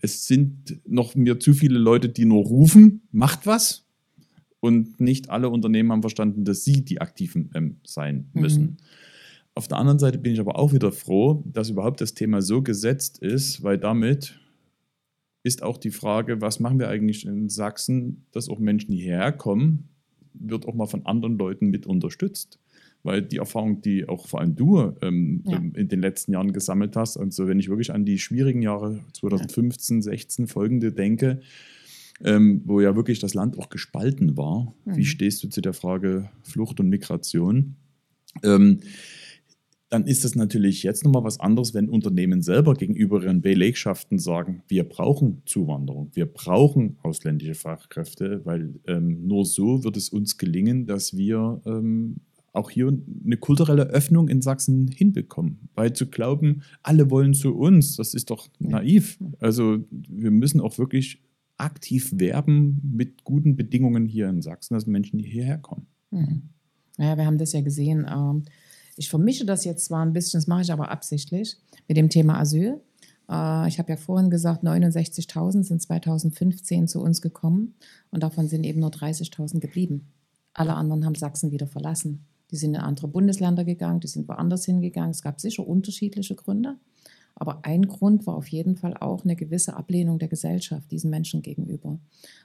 es sind noch mir zu viele Leute, die nur rufen, macht was. Und nicht alle Unternehmen haben verstanden, dass sie die Aktiven ähm, sein mhm. müssen. Mhm. Auf der anderen Seite bin ich aber auch wieder froh, dass überhaupt das Thema so gesetzt ist, weil damit ist auch die Frage, was machen wir eigentlich in Sachsen, dass auch Menschen hierher kommen, wird auch mal von anderen Leuten mit unterstützt weil die Erfahrung, die auch vor allem du ähm, ja. Ähm, in den letzten Jahren gesammelt hast, also wenn ich wirklich an die schwierigen Jahre 2015, 16 folgende denke, ähm, wo ja wirklich das Land auch gespalten war, mhm. wie stehst du zu der Frage Flucht und Migration? Ähm, dann ist das natürlich jetzt nochmal was anderes, wenn Unternehmen selber gegenüber ihren Belegschaften sagen, wir brauchen Zuwanderung, wir brauchen ausländische Fachkräfte, weil ähm, nur so wird es uns gelingen, dass wir ähm, auch hier eine kulturelle Öffnung in Sachsen hinbekommen. Weil zu glauben, alle wollen zu uns, das ist doch naiv. Also wir müssen auch wirklich aktiv werben mit guten Bedingungen hier in Sachsen, dass Menschen hierher kommen. Mhm. Naja, wir haben das ja gesehen. Ähm, ich vermische das jetzt zwar ein bisschen, das mache ich aber absichtlich mit dem Thema Asyl. Äh, ich habe ja vorhin gesagt, 69.000 sind 2015 zu uns gekommen und davon sind eben nur 30.000 geblieben. Alle anderen haben Sachsen wieder verlassen. Die sind in andere Bundesländer gegangen, die sind woanders hingegangen. Es gab sicher unterschiedliche Gründe. Aber ein Grund war auf jeden Fall auch eine gewisse Ablehnung der Gesellschaft diesen Menschen gegenüber.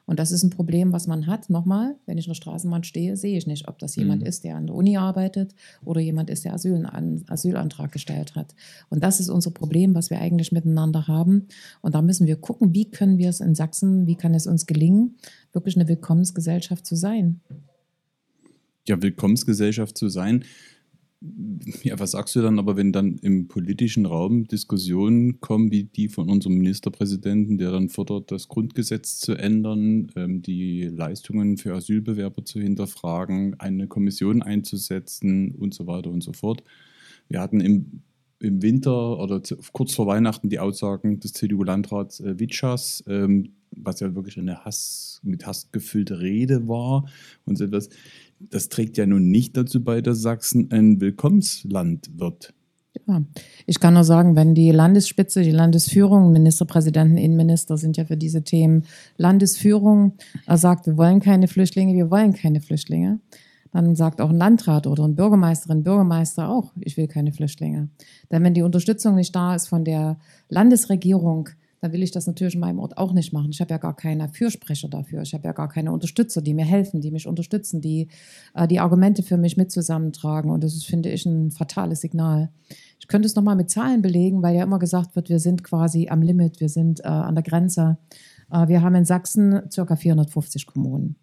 Und das ist ein Problem, was man hat. Nochmal, wenn ich in der Straßenbahn stehe, sehe ich nicht, ob das jemand mhm. ist, der an der Uni arbeitet oder jemand ist, der Asyl, einen Asylantrag gestellt hat. Und das ist unser Problem, was wir eigentlich miteinander haben. Und da müssen wir gucken, wie können wir es in Sachsen, wie kann es uns gelingen, wirklich eine Willkommensgesellschaft zu sein ja, Willkommensgesellschaft zu sein. Ja, was sagst du dann aber, wenn dann im politischen Raum Diskussionen kommen, wie die von unserem Ministerpräsidenten, der dann fordert, das Grundgesetz zu ändern, ähm, die Leistungen für Asylbewerber zu hinterfragen, eine Kommission einzusetzen und so weiter und so fort. Wir hatten im, im Winter oder kurz vor Weihnachten die Aussagen des CDU-Landrats äh, Witschas, ähm, was ja wirklich eine Hass, mit Hass gefüllte Rede war und so etwas das trägt ja nun nicht dazu bei, dass Sachsen ein Willkommensland wird. Ja, ich kann nur sagen, wenn die Landesspitze, die Landesführung, Ministerpräsidenten, Innenminister sind ja für diese Themen Landesführung, er sagt, wir wollen keine Flüchtlinge, wir wollen keine Flüchtlinge. Dann sagt auch ein Landrat oder ein Bürgermeisterin, Bürgermeister auch, ich will keine Flüchtlinge. Denn wenn die Unterstützung nicht da ist von der Landesregierung, dann will ich das natürlich in meinem Ort auch nicht machen. Ich habe ja gar keine Fürsprecher dafür. Ich habe ja gar keine Unterstützer, die mir helfen, die mich unterstützen, die äh, die Argumente für mich mit zusammentragen. Und das ist, finde ich, ein fatales Signal. Ich könnte es nochmal mit Zahlen belegen, weil ja immer gesagt wird, wir sind quasi am Limit, wir sind äh, an der Grenze. Äh, wir haben in Sachsen ca. 450 Kommunen.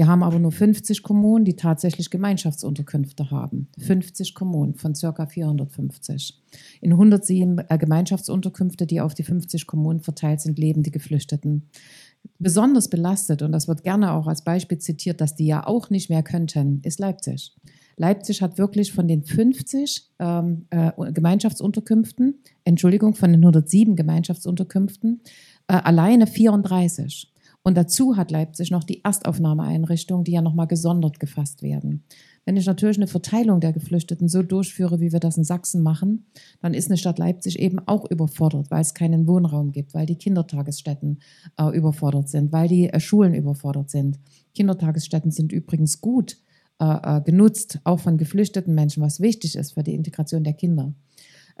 Wir haben aber nur 50 Kommunen, die tatsächlich Gemeinschaftsunterkünfte haben. 50 Kommunen von ca. 450. In 107 äh, Gemeinschaftsunterkünfte, die auf die 50 Kommunen verteilt sind, leben die Geflüchteten. Besonders belastet, und das wird gerne auch als Beispiel zitiert, dass die ja auch nicht mehr könnten, ist Leipzig. Leipzig hat wirklich von den 50 ähm, äh, Gemeinschaftsunterkünften, Entschuldigung, von den 107 Gemeinschaftsunterkünften, äh, alleine 34. Und dazu hat Leipzig noch die Erstaufnahmeeinrichtungen, die ja nochmal gesondert gefasst werden. Wenn ich natürlich eine Verteilung der Geflüchteten so durchführe, wie wir das in Sachsen machen, dann ist eine Stadt Leipzig eben auch überfordert, weil es keinen Wohnraum gibt, weil die Kindertagesstätten äh, überfordert sind, weil die äh, Schulen überfordert sind. Kindertagesstätten sind übrigens gut äh, äh genutzt, auch von geflüchteten Menschen, was wichtig ist für die Integration der Kinder.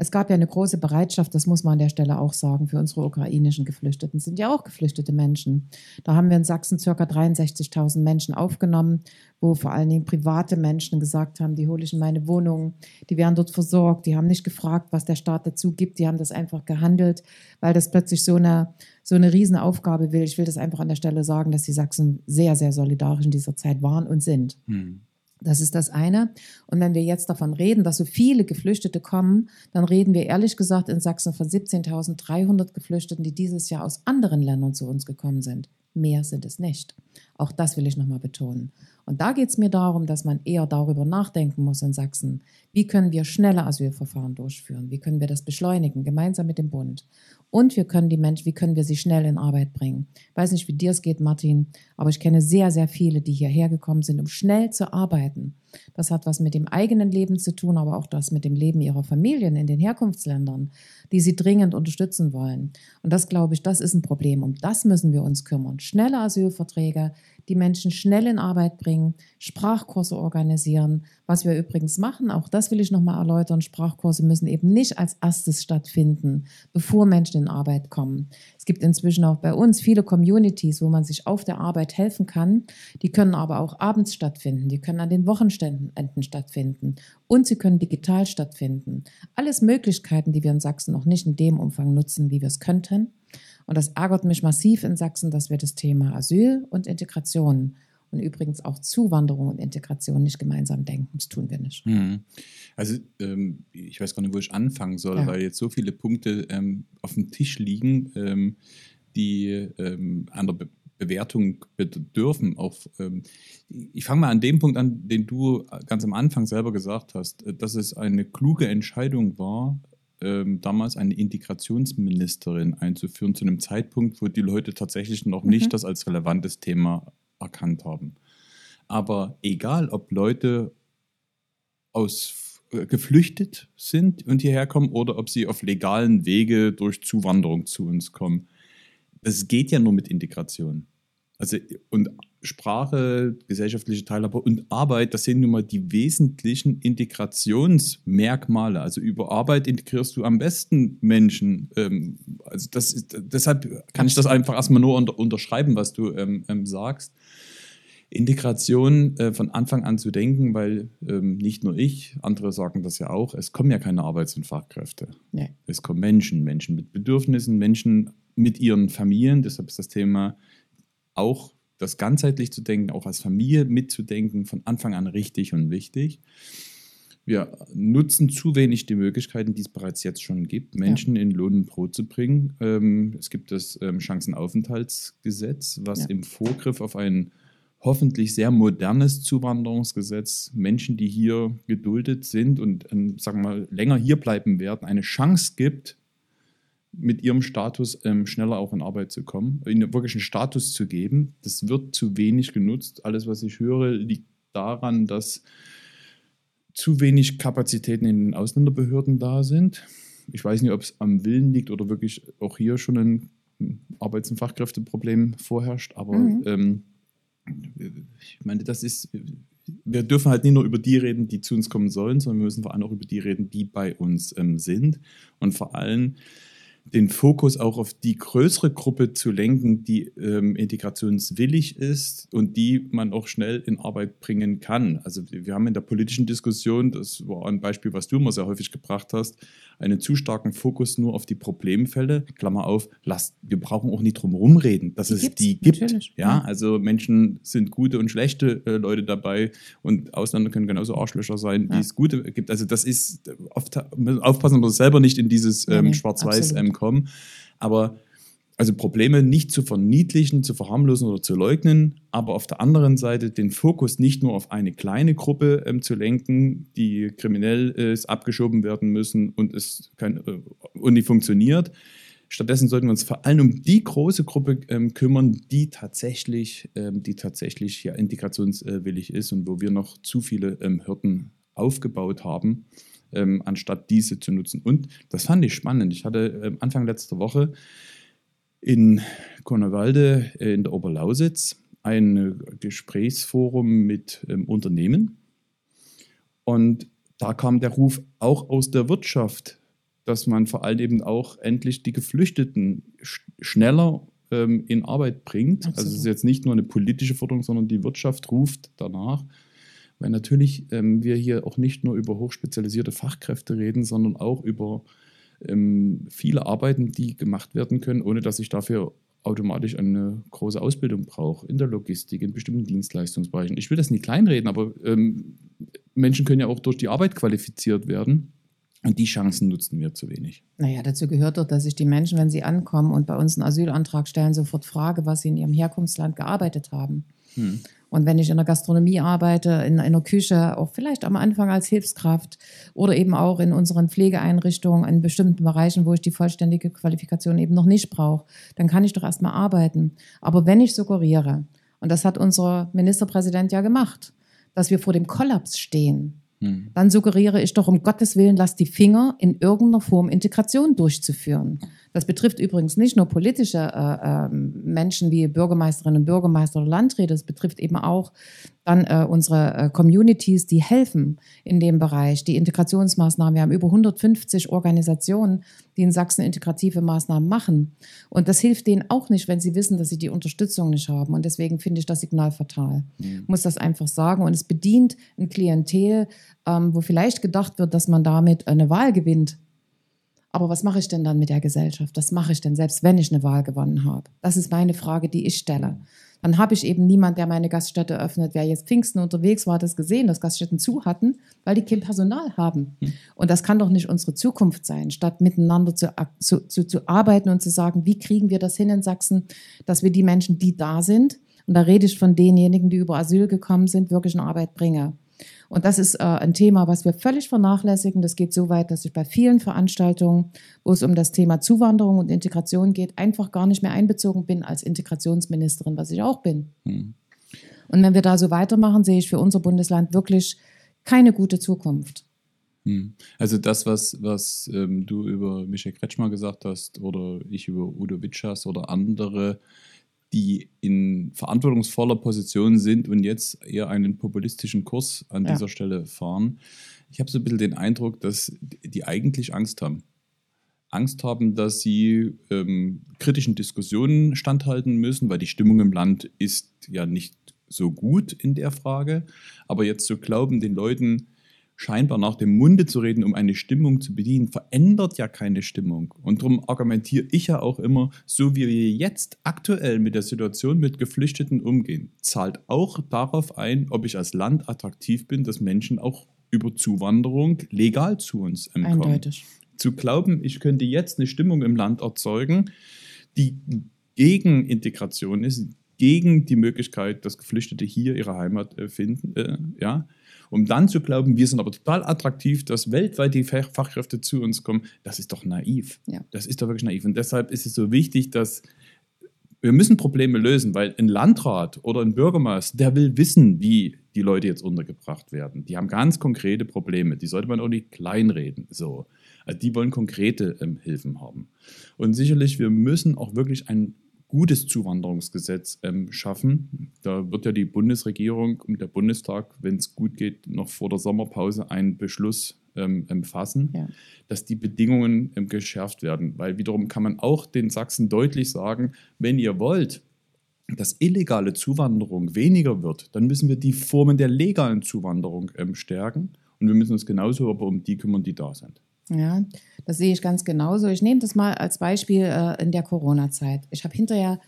Es gab ja eine große Bereitschaft, das muss man an der Stelle auch sagen, für unsere ukrainischen Geflüchteten. Das sind ja auch geflüchtete Menschen. Da haben wir in Sachsen ca. 63.000 Menschen aufgenommen, wo vor allen Dingen private Menschen gesagt haben, die hole ich in meine Wohnung, die werden dort versorgt, die haben nicht gefragt, was der Staat dazu gibt, die haben das einfach gehandelt, weil das plötzlich so eine, so eine Riesenaufgabe will. Ich will das einfach an der Stelle sagen, dass die Sachsen sehr, sehr solidarisch in dieser Zeit waren und sind. Hm. Das ist das eine. Und wenn wir jetzt davon reden, dass so viele Geflüchtete kommen, dann reden wir ehrlich gesagt in Sachsen von 17.300 Geflüchteten, die dieses Jahr aus anderen Ländern zu uns gekommen sind. Mehr sind es nicht. Auch das will ich nochmal betonen. Und da geht es mir darum, dass man eher darüber nachdenken muss in Sachsen, wie können wir schnelle Asylverfahren durchführen, wie können wir das beschleunigen, gemeinsam mit dem Bund. Und wir können die Menschen, wie können wir sie schnell in Arbeit bringen. Ich weiß nicht, wie dir es geht, Martin, aber ich kenne sehr, sehr viele, die hierher gekommen sind, um schnell zu arbeiten. Das hat was mit dem eigenen Leben zu tun, aber auch das mit dem Leben ihrer Familien in den Herkunftsländern, die sie dringend unterstützen wollen. Und das, glaube ich, das ist ein Problem. Um das müssen wir uns kümmern. Schnelle Asylverträge, die Menschen schnell in Arbeit bringen, Sprachkurse organisieren. Was wir übrigens machen, auch das will ich nochmal erläutern, Sprachkurse müssen eben nicht als erstes stattfinden, bevor Menschen in Arbeit kommen. Es gibt inzwischen auch bei uns viele Communities, wo man sich auf der Arbeit helfen kann. Die können aber auch abends stattfinden, die können an den Wochenständen stattfinden und sie können digital stattfinden. Alles Möglichkeiten, die wir in Sachsen noch nicht in dem Umfang nutzen, wie wir es könnten. Und das ärgert mich massiv in Sachsen, dass wir das Thema Asyl und Integration und übrigens auch Zuwanderung und Integration nicht gemeinsam denken. Das tun wir nicht. Mhm. Also ähm, ich weiß gar nicht, wo ich anfangen soll, ja. weil jetzt so viele Punkte ähm, auf dem Tisch liegen, ähm, die ähm, an der Be Bewertung bedürfen. Auch, ähm, ich fange mal an dem Punkt an, den du ganz am Anfang selber gesagt hast, äh, dass es eine kluge Entscheidung war, ähm, damals eine Integrationsministerin einzuführen, zu einem Zeitpunkt, wo die Leute tatsächlich noch mhm. nicht das als relevantes Thema erkannt haben. Aber egal, ob Leute aus äh, geflüchtet sind und hierher kommen oder ob sie auf legalen Wege durch Zuwanderung zu uns kommen, das geht ja nur mit Integration. Also und Sprache, gesellschaftliche Teilhabe und Arbeit, das sind nun mal die wesentlichen Integrationsmerkmale. Also über Arbeit integrierst du am besten Menschen. Ähm, also das ist, deshalb kann ich das einfach erstmal nur unter, unterschreiben, was du ähm, ähm, sagst. Integration äh, von Anfang an zu denken, weil ähm, nicht nur ich, andere sagen das ja auch, es kommen ja keine Arbeits- und Fachkräfte. Nee. Es kommen Menschen, Menschen mit Bedürfnissen, Menschen mit ihren Familien. Deshalb ist das Thema auch das ganzheitlich zu denken, auch als Familie mitzudenken, von Anfang an richtig und wichtig. Wir nutzen zu wenig die Möglichkeiten, die es bereits jetzt schon gibt, Menschen ja. in Lohn und Brot zu bringen. Ähm, es gibt das ähm, Chancenaufenthaltsgesetz, was ja. im Vorgriff auf ein hoffentlich sehr modernes Zuwanderungsgesetz Menschen, die hier geduldet sind und ähm, sagen wir mal länger hier bleiben werden, eine Chance gibt, mit ihrem Status ähm, schneller auch in Arbeit zu kommen, ihnen wirklich einen Status zu geben. Das wird zu wenig genutzt. Alles, was ich höre, liegt daran, dass zu wenig Kapazitäten in den Ausländerbehörden da sind. Ich weiß nicht, ob es am Willen liegt oder wirklich auch hier schon ein Arbeits- und Fachkräfteproblem vorherrscht, aber mhm. ähm, ich meine, das ist, wir dürfen halt nicht nur über die reden, die zu uns kommen sollen, sondern wir müssen vor allem auch über die reden, die bei uns ähm, sind. Und vor allem den Fokus auch auf die größere Gruppe zu lenken, die ähm, integrationswillig ist und die man auch schnell in Arbeit bringen kann. Also wir haben in der politischen Diskussion, das war ein Beispiel, was du immer sehr häufig gebracht hast, einen zu starken Fokus nur auf die Problemfälle. Klammer auf, lasst, wir brauchen auch nicht drum rumreden, dass die es die gibt. Natürlich. Ja, also Menschen sind gute und schlechte äh, Leute dabei und Ausländer können genauso Arschlöcher sein, ja. wie es gute gibt. Also das ist oft aufpassen, dass wir selber nicht in dieses ähm, nee, Schwarz-Weiß ähm, kommen. Aber also Probleme nicht zu verniedlichen, zu verharmlosen oder zu leugnen, aber auf der anderen Seite den Fokus nicht nur auf eine kleine Gruppe ähm, zu lenken, die kriminell ist, abgeschoben werden müssen und es kein, äh, und nicht funktioniert. Stattdessen sollten wir uns vor allem um die große Gruppe ähm, kümmern, die tatsächlich, ähm, die tatsächlich ja, integrationswillig ist und wo wir noch zu viele ähm, Hürden aufgebaut haben, ähm, anstatt diese zu nutzen. Und das fand ich spannend. Ich hatte ähm, Anfang letzter Woche in Kornewalde äh, in der Oberlausitz ein Gesprächsforum mit ähm, Unternehmen. Und da kam der Ruf auch aus der Wirtschaft, dass man vor allem eben auch endlich die Geflüchteten sch schneller ähm, in Arbeit bringt. Absolut. Also es ist jetzt nicht nur eine politische Forderung, sondern die Wirtschaft ruft danach. Weil natürlich ähm, wir hier auch nicht nur über hochspezialisierte Fachkräfte reden, sondern auch über ähm, viele Arbeiten, die gemacht werden können, ohne dass ich dafür automatisch eine große Ausbildung braucht, in der Logistik, in bestimmten Dienstleistungsbereichen. Ich will das nicht kleinreden, aber ähm, Menschen können ja auch durch die Arbeit qualifiziert werden. Und die Chancen nutzen wir zu wenig. Naja, dazu gehört doch, dass ich die Menschen, wenn sie ankommen und bei uns einen Asylantrag stellen, sofort frage, was sie in ihrem Herkunftsland gearbeitet haben. Hm. Und wenn ich in der Gastronomie arbeite, in, in einer Küche, auch vielleicht am Anfang als Hilfskraft oder eben auch in unseren Pflegeeinrichtungen in bestimmten Bereichen, wo ich die vollständige Qualifikation eben noch nicht brauche, dann kann ich doch erstmal arbeiten. Aber wenn ich suggeriere, und das hat unser Ministerpräsident ja gemacht, dass wir vor dem Kollaps stehen, hm. dann suggeriere ich doch um Gottes Willen, lass die Finger in irgendeiner Form Integration durchzuführen. Das betrifft übrigens nicht nur politische äh, äh, Menschen wie Bürgermeisterinnen und Bürgermeister oder Landräte, es betrifft eben auch dann äh, unsere äh, Communities, die helfen in dem Bereich, die Integrationsmaßnahmen. Wir haben über 150 Organisationen, die in Sachsen integrative Maßnahmen machen. Und das hilft denen auch nicht, wenn sie wissen, dass sie die Unterstützung nicht haben. Und deswegen finde ich das Signal fatal. Mhm. muss das einfach sagen. Und es bedient ein Klientel, ähm, wo vielleicht gedacht wird, dass man damit eine Wahl gewinnt. Aber was mache ich denn dann mit der Gesellschaft? Was mache ich denn, selbst wenn ich eine Wahl gewonnen habe? Das ist meine Frage, die ich stelle. Dann habe ich eben niemand, der meine Gaststätte öffnet. Wer jetzt Pfingsten unterwegs war, hat das gesehen, dass Gaststätten zu hatten, weil die kein Personal haben. Hm. Und das kann doch nicht unsere Zukunft sein, statt miteinander zu, zu, zu, zu arbeiten und zu sagen, wie kriegen wir das hin in Sachsen, dass wir die Menschen, die da sind, und da rede ich von denjenigen, die über Asyl gekommen sind, wirklich in Arbeit bringen. Und das ist äh, ein Thema, was wir völlig vernachlässigen. Das geht so weit, dass ich bei vielen Veranstaltungen, wo es um das Thema Zuwanderung und Integration geht, einfach gar nicht mehr einbezogen bin als Integrationsministerin, was ich auch bin. Hm. Und wenn wir da so weitermachen, sehe ich für unser Bundesland wirklich keine gute Zukunft. Hm. Also das, was, was ähm, du über Michael Kretschmer gesagt hast oder ich über Udo Witschers oder andere, die in verantwortungsvoller Position sind und jetzt eher einen populistischen Kurs an ja. dieser Stelle fahren. Ich habe so ein bisschen den Eindruck, dass die eigentlich Angst haben. Angst haben, dass sie ähm, kritischen Diskussionen standhalten müssen, weil die Stimmung im Land ist ja nicht so gut in der Frage. Aber jetzt zu glauben, den Leuten scheinbar nach dem Munde zu reden, um eine Stimmung zu bedienen, verändert ja keine Stimmung. Und darum argumentiere ich ja auch immer, so wie wir jetzt aktuell mit der Situation mit Geflüchteten umgehen, zahlt auch darauf ein, ob ich als Land attraktiv bin, dass Menschen auch über Zuwanderung legal zu uns kommen. Eindeutig. Zu glauben, ich könnte jetzt eine Stimmung im Land erzeugen, die gegen Integration ist, gegen die Möglichkeit, dass Geflüchtete hier ihre Heimat äh, finden, äh, ja, um dann zu glauben, wir sind aber total attraktiv, dass weltweit die Fachkräfte zu uns kommen, das ist doch naiv. Ja. Das ist doch wirklich naiv. Und deshalb ist es so wichtig, dass wir müssen Probleme lösen, weil ein Landrat oder ein Bürgermeister, der will wissen, wie die Leute jetzt untergebracht werden. Die haben ganz konkrete Probleme, die sollte man auch nicht kleinreden. So. Also die wollen konkrete ähm, Hilfen haben. Und sicherlich, wir müssen auch wirklich ein gutes Zuwanderungsgesetz ähm, schaffen. Da wird ja die Bundesregierung und der Bundestag, wenn es gut geht, noch vor der Sommerpause einen Beschluss ähm, fassen, ja. dass die Bedingungen ähm, geschärft werden. Weil wiederum kann man auch den Sachsen deutlich sagen, wenn ihr wollt, dass illegale Zuwanderung weniger wird, dann müssen wir die Formen der legalen Zuwanderung ähm, stärken. Und wir müssen uns genauso aber um die kümmern, die da sind. Ja, das sehe ich ganz genauso. Ich nehme das mal als Beispiel äh, in der Corona-Zeit. Ich habe hinterher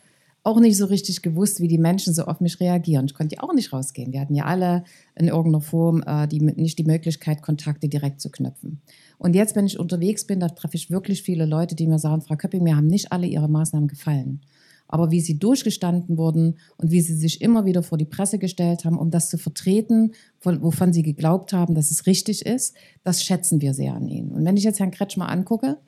auch nicht so richtig gewusst, wie die Menschen so auf mich reagieren. Ich konnte ja auch nicht rausgehen. Wir hatten ja alle in irgendeiner Form äh, die, nicht die Möglichkeit, Kontakte direkt zu knüpfen. Und jetzt, wenn ich unterwegs bin, da treffe ich wirklich viele Leute, die mir sagen, Frau Köpping, mir haben nicht alle Ihre Maßnahmen gefallen aber wie sie durchgestanden wurden und wie sie sich immer wieder vor die Presse gestellt haben, um das zu vertreten, wovon sie geglaubt haben, dass es richtig ist, das schätzen wir sehr an ihnen. Und wenn ich jetzt Herrn Kretschmer angucke,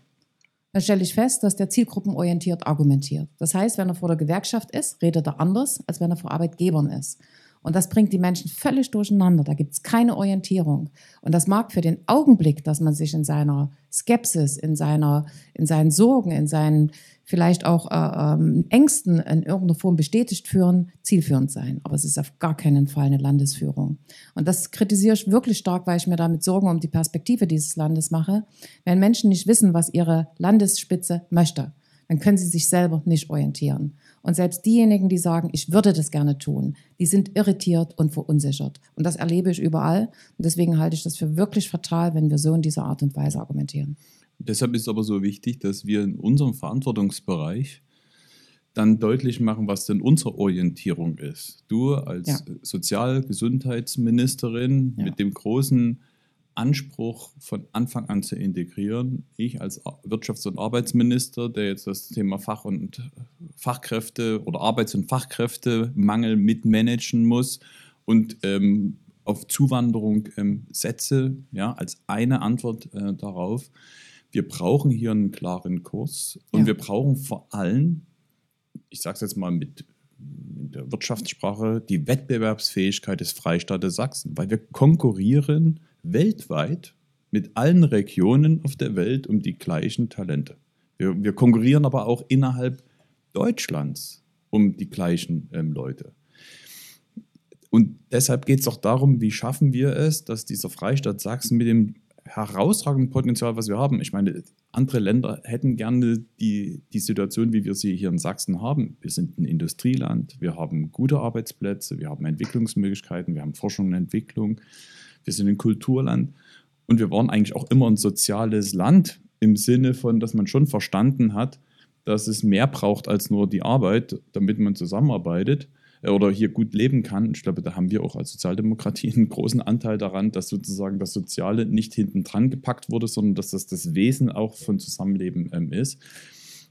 dann stelle ich fest, dass der zielgruppenorientiert argumentiert. Das heißt, wenn er vor der Gewerkschaft ist, redet er anders, als wenn er vor Arbeitgebern ist. Und das bringt die Menschen völlig durcheinander. Da gibt es keine Orientierung. Und das mag für den Augenblick, dass man sich in seiner Skepsis, in, seiner, in seinen Sorgen, in seinen vielleicht auch äh, ähm, Ängsten in irgendeiner Form bestätigt führen, zielführend sein. Aber es ist auf gar keinen Fall eine Landesführung. Und das kritisiere ich wirklich stark, weil ich mir damit Sorgen um die Perspektive dieses Landes mache. Wenn Menschen nicht wissen, was ihre Landesspitze möchte, dann können sie sich selber nicht orientieren. Und selbst diejenigen, die sagen, ich würde das gerne tun, die sind irritiert und verunsichert. Und das erlebe ich überall. Und deswegen halte ich das für wirklich fatal, wenn wir so in dieser Art und Weise argumentieren. Deshalb ist es aber so wichtig, dass wir in unserem Verantwortungsbereich dann deutlich machen, was denn unsere Orientierung ist. Du als Ja. Sozial-Gesundheitsministerin Ja. mit dem großen Anspruch von Anfang an zu integrieren. Ich als Wirtschafts- und Arbeitsminister, der jetzt das Thema Fach- und Fachkräfte oder Arbeits- und Fachkräftemangel mitmanagen muss und ähm, auf Zuwanderung ähm, setze, ja, als eine Antwort äh, darauf. Wir brauchen hier einen klaren Kurs und Ja. wir brauchen vor allem, ich sage es jetzt mal mit, mit der Wirtschaftssprache, die Wettbewerbsfähigkeit des Freistaates Sachsen, weil wir konkurrieren weltweit mit allen Regionen auf der Welt um die gleichen Talente. Wir, wir konkurrieren aber auch innerhalb Deutschlands um die gleichen ähm, Leute. Und deshalb geht es auch darum, wie schaffen wir es, dass dieser Freistaat Sachsen mit dem herausragenden Potenzial, was wir haben, ich meine, andere Länder hätten gerne die, die Situation, wie wir sie hier in Sachsen haben. Wir sind ein Industrieland, wir haben gute Arbeitsplätze, wir haben Entwicklungsmöglichkeiten, wir haben Forschung und Entwicklung, wir sind ein Kulturland und wir waren eigentlich auch immer ein soziales Land im Sinne von, dass man schon verstanden hat, dass es mehr braucht als nur die Arbeit, damit man zusammenarbeitet äh, oder hier gut leben kann. Ich glaube, da haben wir auch als Sozialdemokratie einen großen Anteil daran, dass sozusagen das Soziale nicht hinten dran gepackt wurde, sondern dass das das Wesen auch von Zusammenleben ähm, ist.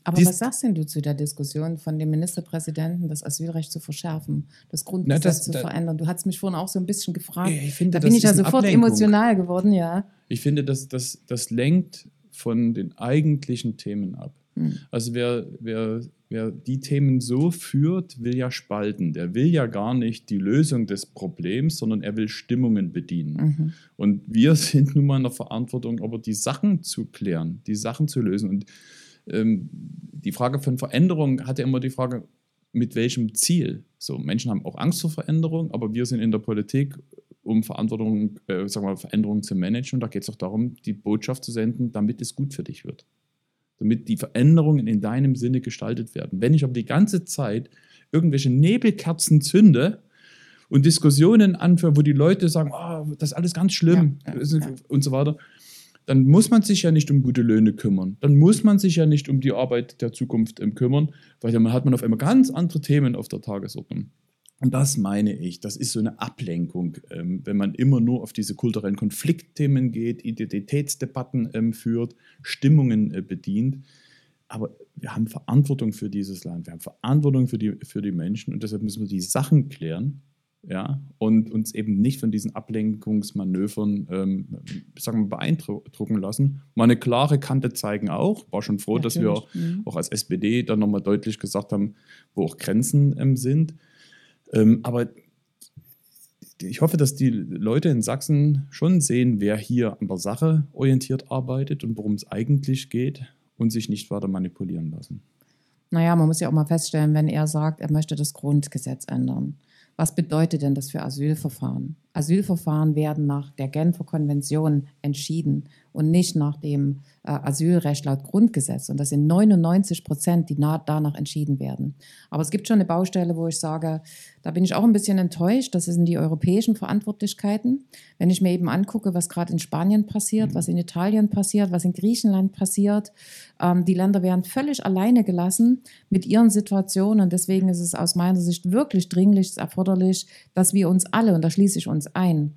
Aber Dies- was sagst denn du zu der Diskussion von dem Ministerpräsidenten, das Asylrecht zu verschärfen, das Na, Grundgesetz das- zu da- verändern? Du hast mich vorhin auch so ein bisschen gefragt. Ich finde, da bin ich ja sofort Ablenkung. emotional geworden, ja. Ich finde, das, das, das lenkt von den eigentlichen Themen ab. Hm. Also wer, wer, wer die Themen so führt, will ja spalten. Der will ja gar nicht die Lösung des Problems, sondern er will Stimmungen bedienen. Mhm. Und wir sind nun mal in der Verantwortung, aber die Sachen zu klären, die Sachen zu lösen. Und ähm, die Frage von Veränderung hat ja immer die Frage, mit welchem Ziel? So, Menschen haben auch Angst vor Veränderung, aber wir sind in der Politik, um Verantwortung, äh, sagen wir, Veränderung zu managen. Und da geht es auch darum, die Botschaft zu senden, damit es gut für dich wird. Damit die Veränderungen in deinem Sinne gestaltet werden. Wenn ich aber die ganze Zeit irgendwelche Nebelkerzen zünde und Diskussionen anführe, wo die Leute sagen, oh, das ist alles ganz schlimm ja, ja. und so weiter, dann muss man sich ja nicht um gute Löhne kümmern. Dann muss man sich ja nicht um die Arbeit der Zukunft ähm, kümmern, weil dann hat man auf einmal ganz andere Themen auf der Tagesordnung. Und das meine ich, das ist so eine Ablenkung, ähm, wenn man immer nur auf diese kulturellen Konfliktthemen geht, Identitätsdebatten ähm, führt, Stimmungen äh, bedient. Aber wir haben Verantwortung für dieses Land, wir haben Verantwortung für die, für die Menschen und deshalb müssen wir die Sachen klären ja, und uns eben nicht von diesen Ablenkungsmanövern ähm, sagen wir, beeindrucken lassen. Mal eine klare Kante zeigen auch. War schon froh, dass wir Natürlich. Mhm. auch als SPD dann nochmal deutlich gesagt haben, wo auch Grenzen ähm, sind. Ähm, aber ich hoffe, dass die Leute in Sachsen schon sehen, wer hier an der Sache orientiert arbeitet und worum es eigentlich geht und sich nicht weiter manipulieren lassen. Naja, man muss ja auch mal feststellen, wenn er sagt, er möchte das Grundgesetz ändern. Was bedeutet denn das für Asylverfahren? Asylverfahren werden nach der Genfer Konvention entschieden und nicht nach dem äh, Asylrecht laut Grundgesetz. Und das sind 99 Prozent, die danach entschieden werden. Aber es gibt schon eine Baustelle, wo ich sage, da bin ich auch ein bisschen enttäuscht. Das sind die europäischen Verantwortlichkeiten. Wenn ich mir eben angucke, was gerade in Spanien passiert, was in Italien passiert, was in Griechenland passiert, ähm, die Länder werden völlig alleine gelassen mit ihren Situationen. Und deswegen ist es aus meiner Sicht wirklich dringlich erforderlich, dass wir uns alle, und da schließe ich uns ein,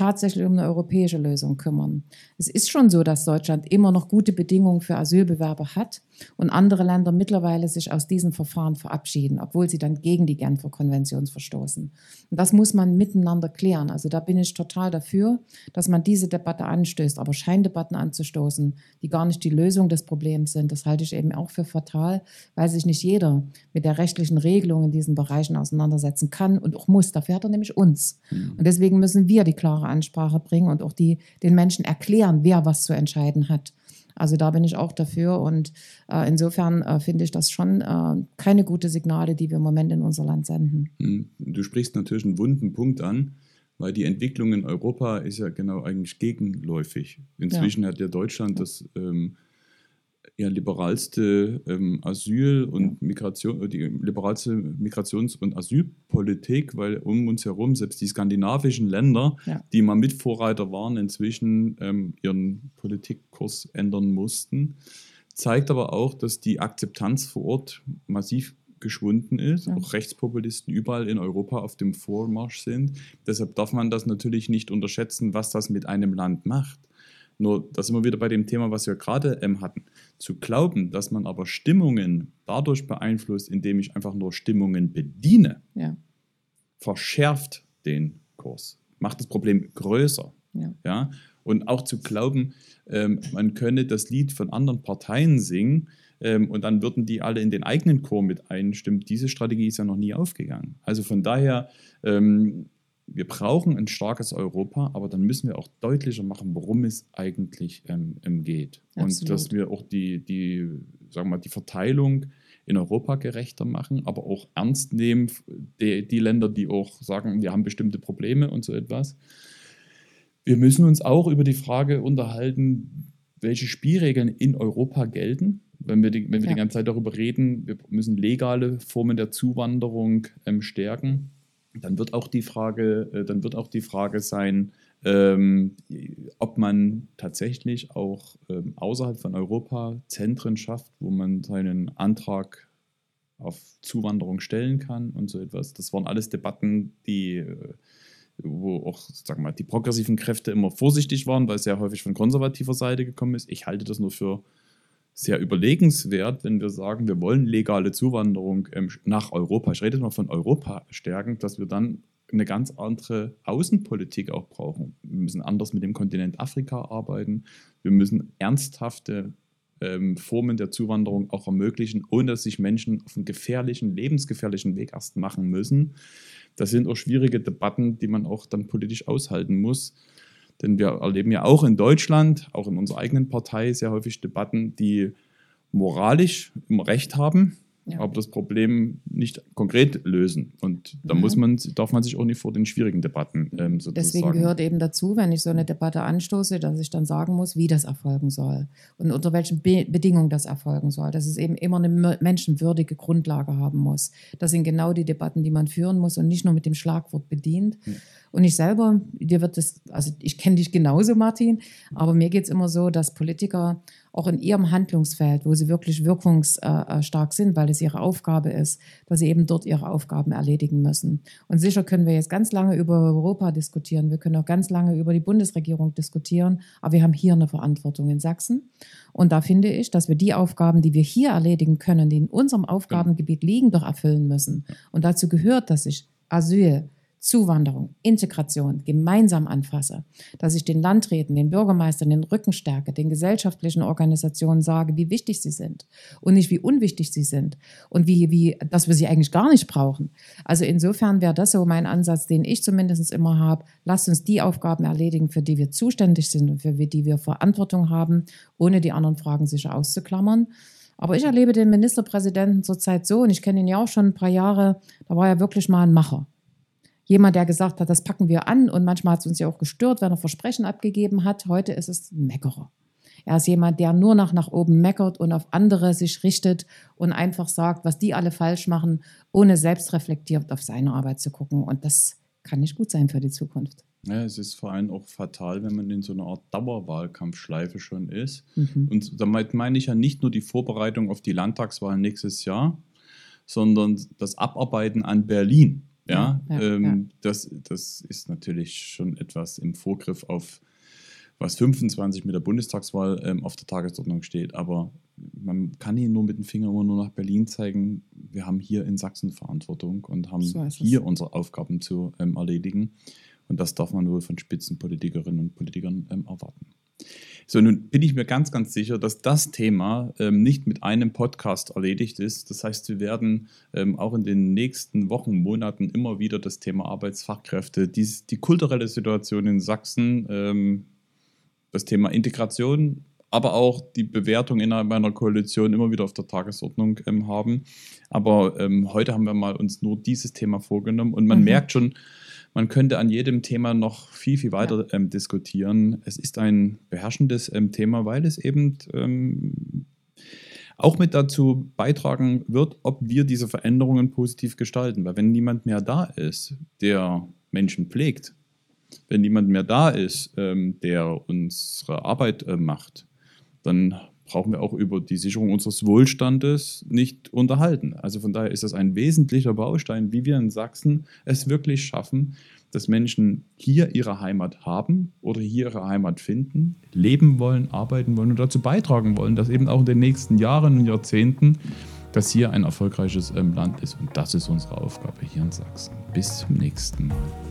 tatsächlich um eine europäische Lösung kümmern. Es ist schon so, dass Deutschland immer noch gute Bedingungen für Asylbewerber hat und andere Länder mittlerweile sich aus diesen Verfahren verabschieden, obwohl sie dann gegen die Genfer Konvention verstoßen. Und das muss man miteinander klären. Also da bin ich total dafür, dass man diese Debatte anstößt. Aber Scheindebatten anzustoßen, die gar nicht die Lösung des Problems sind, das halte ich eben auch für fatal, weil sich nicht jeder mit der rechtlichen Regelung in diesen Bereichen auseinandersetzen kann und auch muss. Dafür hat er nämlich uns. Und deswegen müssen wir die klare Ansprache bringen und auch die, den Menschen erklären, wer was zu entscheiden hat. Also da bin ich auch dafür und äh, insofern äh, finde ich das schon äh, keine gute Signale, die wir im Moment in unser Land senden. Hm, Du sprichst natürlich einen wunden Punkt an, weil die Entwicklung in Europa ist ja genau eigentlich gegenläufig. Inzwischen hat ja Deutschland das ähm, ja, liberalste ähm, Asyl- und Migration, äh, die liberalste Migrations- und Asylpolitik, weil um uns herum selbst die skandinavischen Länder, Ja. die mal Mitvorreiter waren, inzwischen ähm, ihren Politikkurs ändern mussten. Zeigt aber auch, dass die Akzeptanz vor Ort massiv geschwunden ist, ja. auch Rechtspopulisten überall in Europa auf dem Vormarsch sind. Deshalb darf man das natürlich nicht unterschätzen, was das mit einem Land macht. Nur, da sind wir wieder bei dem Thema, was wir gerade ähm, hatten. Zu glauben, dass man aber Stimmungen dadurch beeinflusst, indem ich einfach nur Stimmungen bediene, ja. verschärft den Kurs, macht das Problem größer. Ja. ja? Und auch zu glauben, ähm, man könne das Lied von anderen Parteien singen ähm, und dann würden die alle in den eigenen Chor mit einstimmen, diese Strategie ist ja noch nie aufgegangen. Also von daher, ähm, wir brauchen ein starkes Europa, aber dann müssen wir auch deutlicher machen, worum es eigentlich ähm, ähm, geht. Absolut. Und dass wir auch die, die, sagen wir mal, die Verteilung in Europa gerechter machen, aber auch ernst nehmen, die, die Länder, die auch sagen, wir haben bestimmte Probleme und so etwas. Wir müssen uns auch über die Frage unterhalten, welche Spielregeln in Europa gelten. Wenn wir, die, wenn wir ja. die ganze Zeit darüber reden, wir müssen legale Formen der Zuwanderung ähm, stärken, dann wird auch die Frage, äh, dann wird auch die Frage sein, ähm, ob man tatsächlich auch ähm, außerhalb von Europa Zentren schafft, wo man seinen Antrag auf Zuwanderung stellen kann und so etwas. Das waren alles Debatten, die äh, wo auch sagen mal, die progressiven Kräfte immer vorsichtig waren, weil es sehr häufig von konservativer Seite gekommen ist. Ich halte das nur für sehr überlegenswert, wenn wir sagen, wir wollen legale Zuwanderung ähm, nach Europa. Ich rede jetzt mal von Europa stärken, dass wir dann eine ganz andere Außenpolitik auch brauchen. Wir müssen anders mit dem Kontinent Afrika arbeiten. Wir müssen ernsthafte ähm, Formen der Zuwanderung auch ermöglichen, ohne dass sich Menschen auf einen gefährlichen, lebensgefährlichen Weg erst machen müssen das sind auch schwierige Debatten, die man auch dann politisch aushalten muss. Denn wir erleben ja auch in Deutschland, auch in unserer eigenen Partei, sehr häufig Debatten, die moralisch im Recht haben, ja. aber das Problem nicht konkret lösen. Und da muss man, darf man sich auch nicht vor den schwierigen Debatten ähm, sozusagen. Deswegen gehört eben dazu, wenn ich so eine Debatte anstoße, dass ich dann sagen muss, wie das erfolgen soll und unter welchen Be Bedingungen das erfolgen soll. Dass es eben immer eine menschenwürdige Grundlage haben muss. Das sind genau die Debatten, die man führen muss und nicht nur mit dem Schlagwort bedient. Mhm. Und ich selber, dir wird das, also ich kenne dich genauso, Martin, aber mir geht es immer so, dass Politiker auch in ihrem Handlungsfeld, wo sie wirklich wirkungsstark sind, weil es ihre Aufgabe ist, dass sie eben dort ihre Aufgaben erledigen müssen. Und sicher können wir jetzt ganz lange über Europa diskutieren, wir können auch ganz lange über die Bundesregierung diskutieren, aber wir haben hier eine Verantwortung in Sachsen. Und da finde ich, dass wir die Aufgaben, die wir hier erledigen können, die in unserem Aufgabengebiet liegen, doch erfüllen müssen. Und dazu gehört, dass ich Asyl, Zuwanderung, Integration gemeinsam anfasse, dass ich den Landräten, den Bürgermeistern den Rücken stärke, den gesellschaftlichen Organisationen sage, wie wichtig sie sind und nicht wie unwichtig sie sind und wie, wie, dass wir sie eigentlich gar nicht brauchen. Also insofern wäre das so mein Ansatz, den ich zumindest immer habe. Lasst uns die Aufgaben erledigen, für die wir zuständig sind und für die wir Verantwortung haben, ohne die anderen Fragen sicher auszuklammern. Aber ich erlebe den Ministerpräsidenten zurzeit so, und ich kenne ihn ja auch schon ein paar Jahre, da war er wirklich mal ein Macher jemand, der gesagt hat, das packen wir an und manchmal hat es uns ja auch gestört, wenn er Versprechen abgegeben hat. Heute ist es ein Meckerer. Er ist jemand, der nur noch nach oben meckert und auf andere sich richtet und einfach sagt, was die alle falsch machen, ohne selbst reflektiert auf seine Arbeit zu gucken. Und das kann nicht gut sein für die Zukunft. Ja, es ist vor allem auch fatal, wenn man in so einer Art Dauerwahlkampfschleife schon ist. Mhm. Und damit meine ich ja nicht nur die Vorbereitung auf die Landtagswahl nächstes Jahr, sondern das Abarbeiten an Berlin. Ja, ja, ähm, ja, Das, das ist natürlich schon etwas im Vorgriff auf was 25 mit der Bundestagswahl ähm, auf der Tagesordnung steht. Aber man kann hier nur mit dem Finger immer nur nach Berlin zeigen. Wir haben hier in Sachsen Verantwortung und haben so hier unsere Aufgaben zu ähm, erledigen. Und das darf man wohl von Spitzenpolitikerinnen und Politikern ähm, erwarten. So, nun bin ich mir ganz, ganz sicher, dass das Thema ähm, nicht mit einem Podcast erledigt ist. Das heißt, wir werden ähm, auch in den nächsten Wochen, Monaten immer wieder das Thema Arbeitsfachkräfte, dies, die kulturelle Situation in Sachsen, ähm, das Thema Integration, aber auch die Bewertung innerhalb einer Koalition immer wieder auf der Tagesordnung ähm, haben. Aber ähm, heute haben wir mal uns nur dieses Thema vorgenommen und man mhm. merkt schon, man könnte an jedem Thema noch viel, viel weiter ja. ähm, diskutieren. Es ist ein beherrschendes ähm, Thema, weil es eben ähm, auch mit dazu beitragen wird, ob wir diese Veränderungen positiv gestalten. Weil wenn niemand mehr da ist, der Menschen pflegt, wenn niemand mehr da ist, ähm, der unsere Arbeit äh, macht, dann brauchen wir auch über die Sicherung unseres Wohlstandes nicht unterhalten. Also von daher ist das ein wesentlicher Baustein, wie wir in Sachsen es wirklich schaffen, dass Menschen hier ihre Heimat haben oder hier ihre Heimat finden, leben wollen, arbeiten wollen und dazu beitragen wollen, dass eben auch in den nächsten Jahren und Jahrzehnten das hier ein erfolgreiches ähm, Land ist. Und das ist unsere Aufgabe hier in Sachsen. Bis zum nächsten Mal.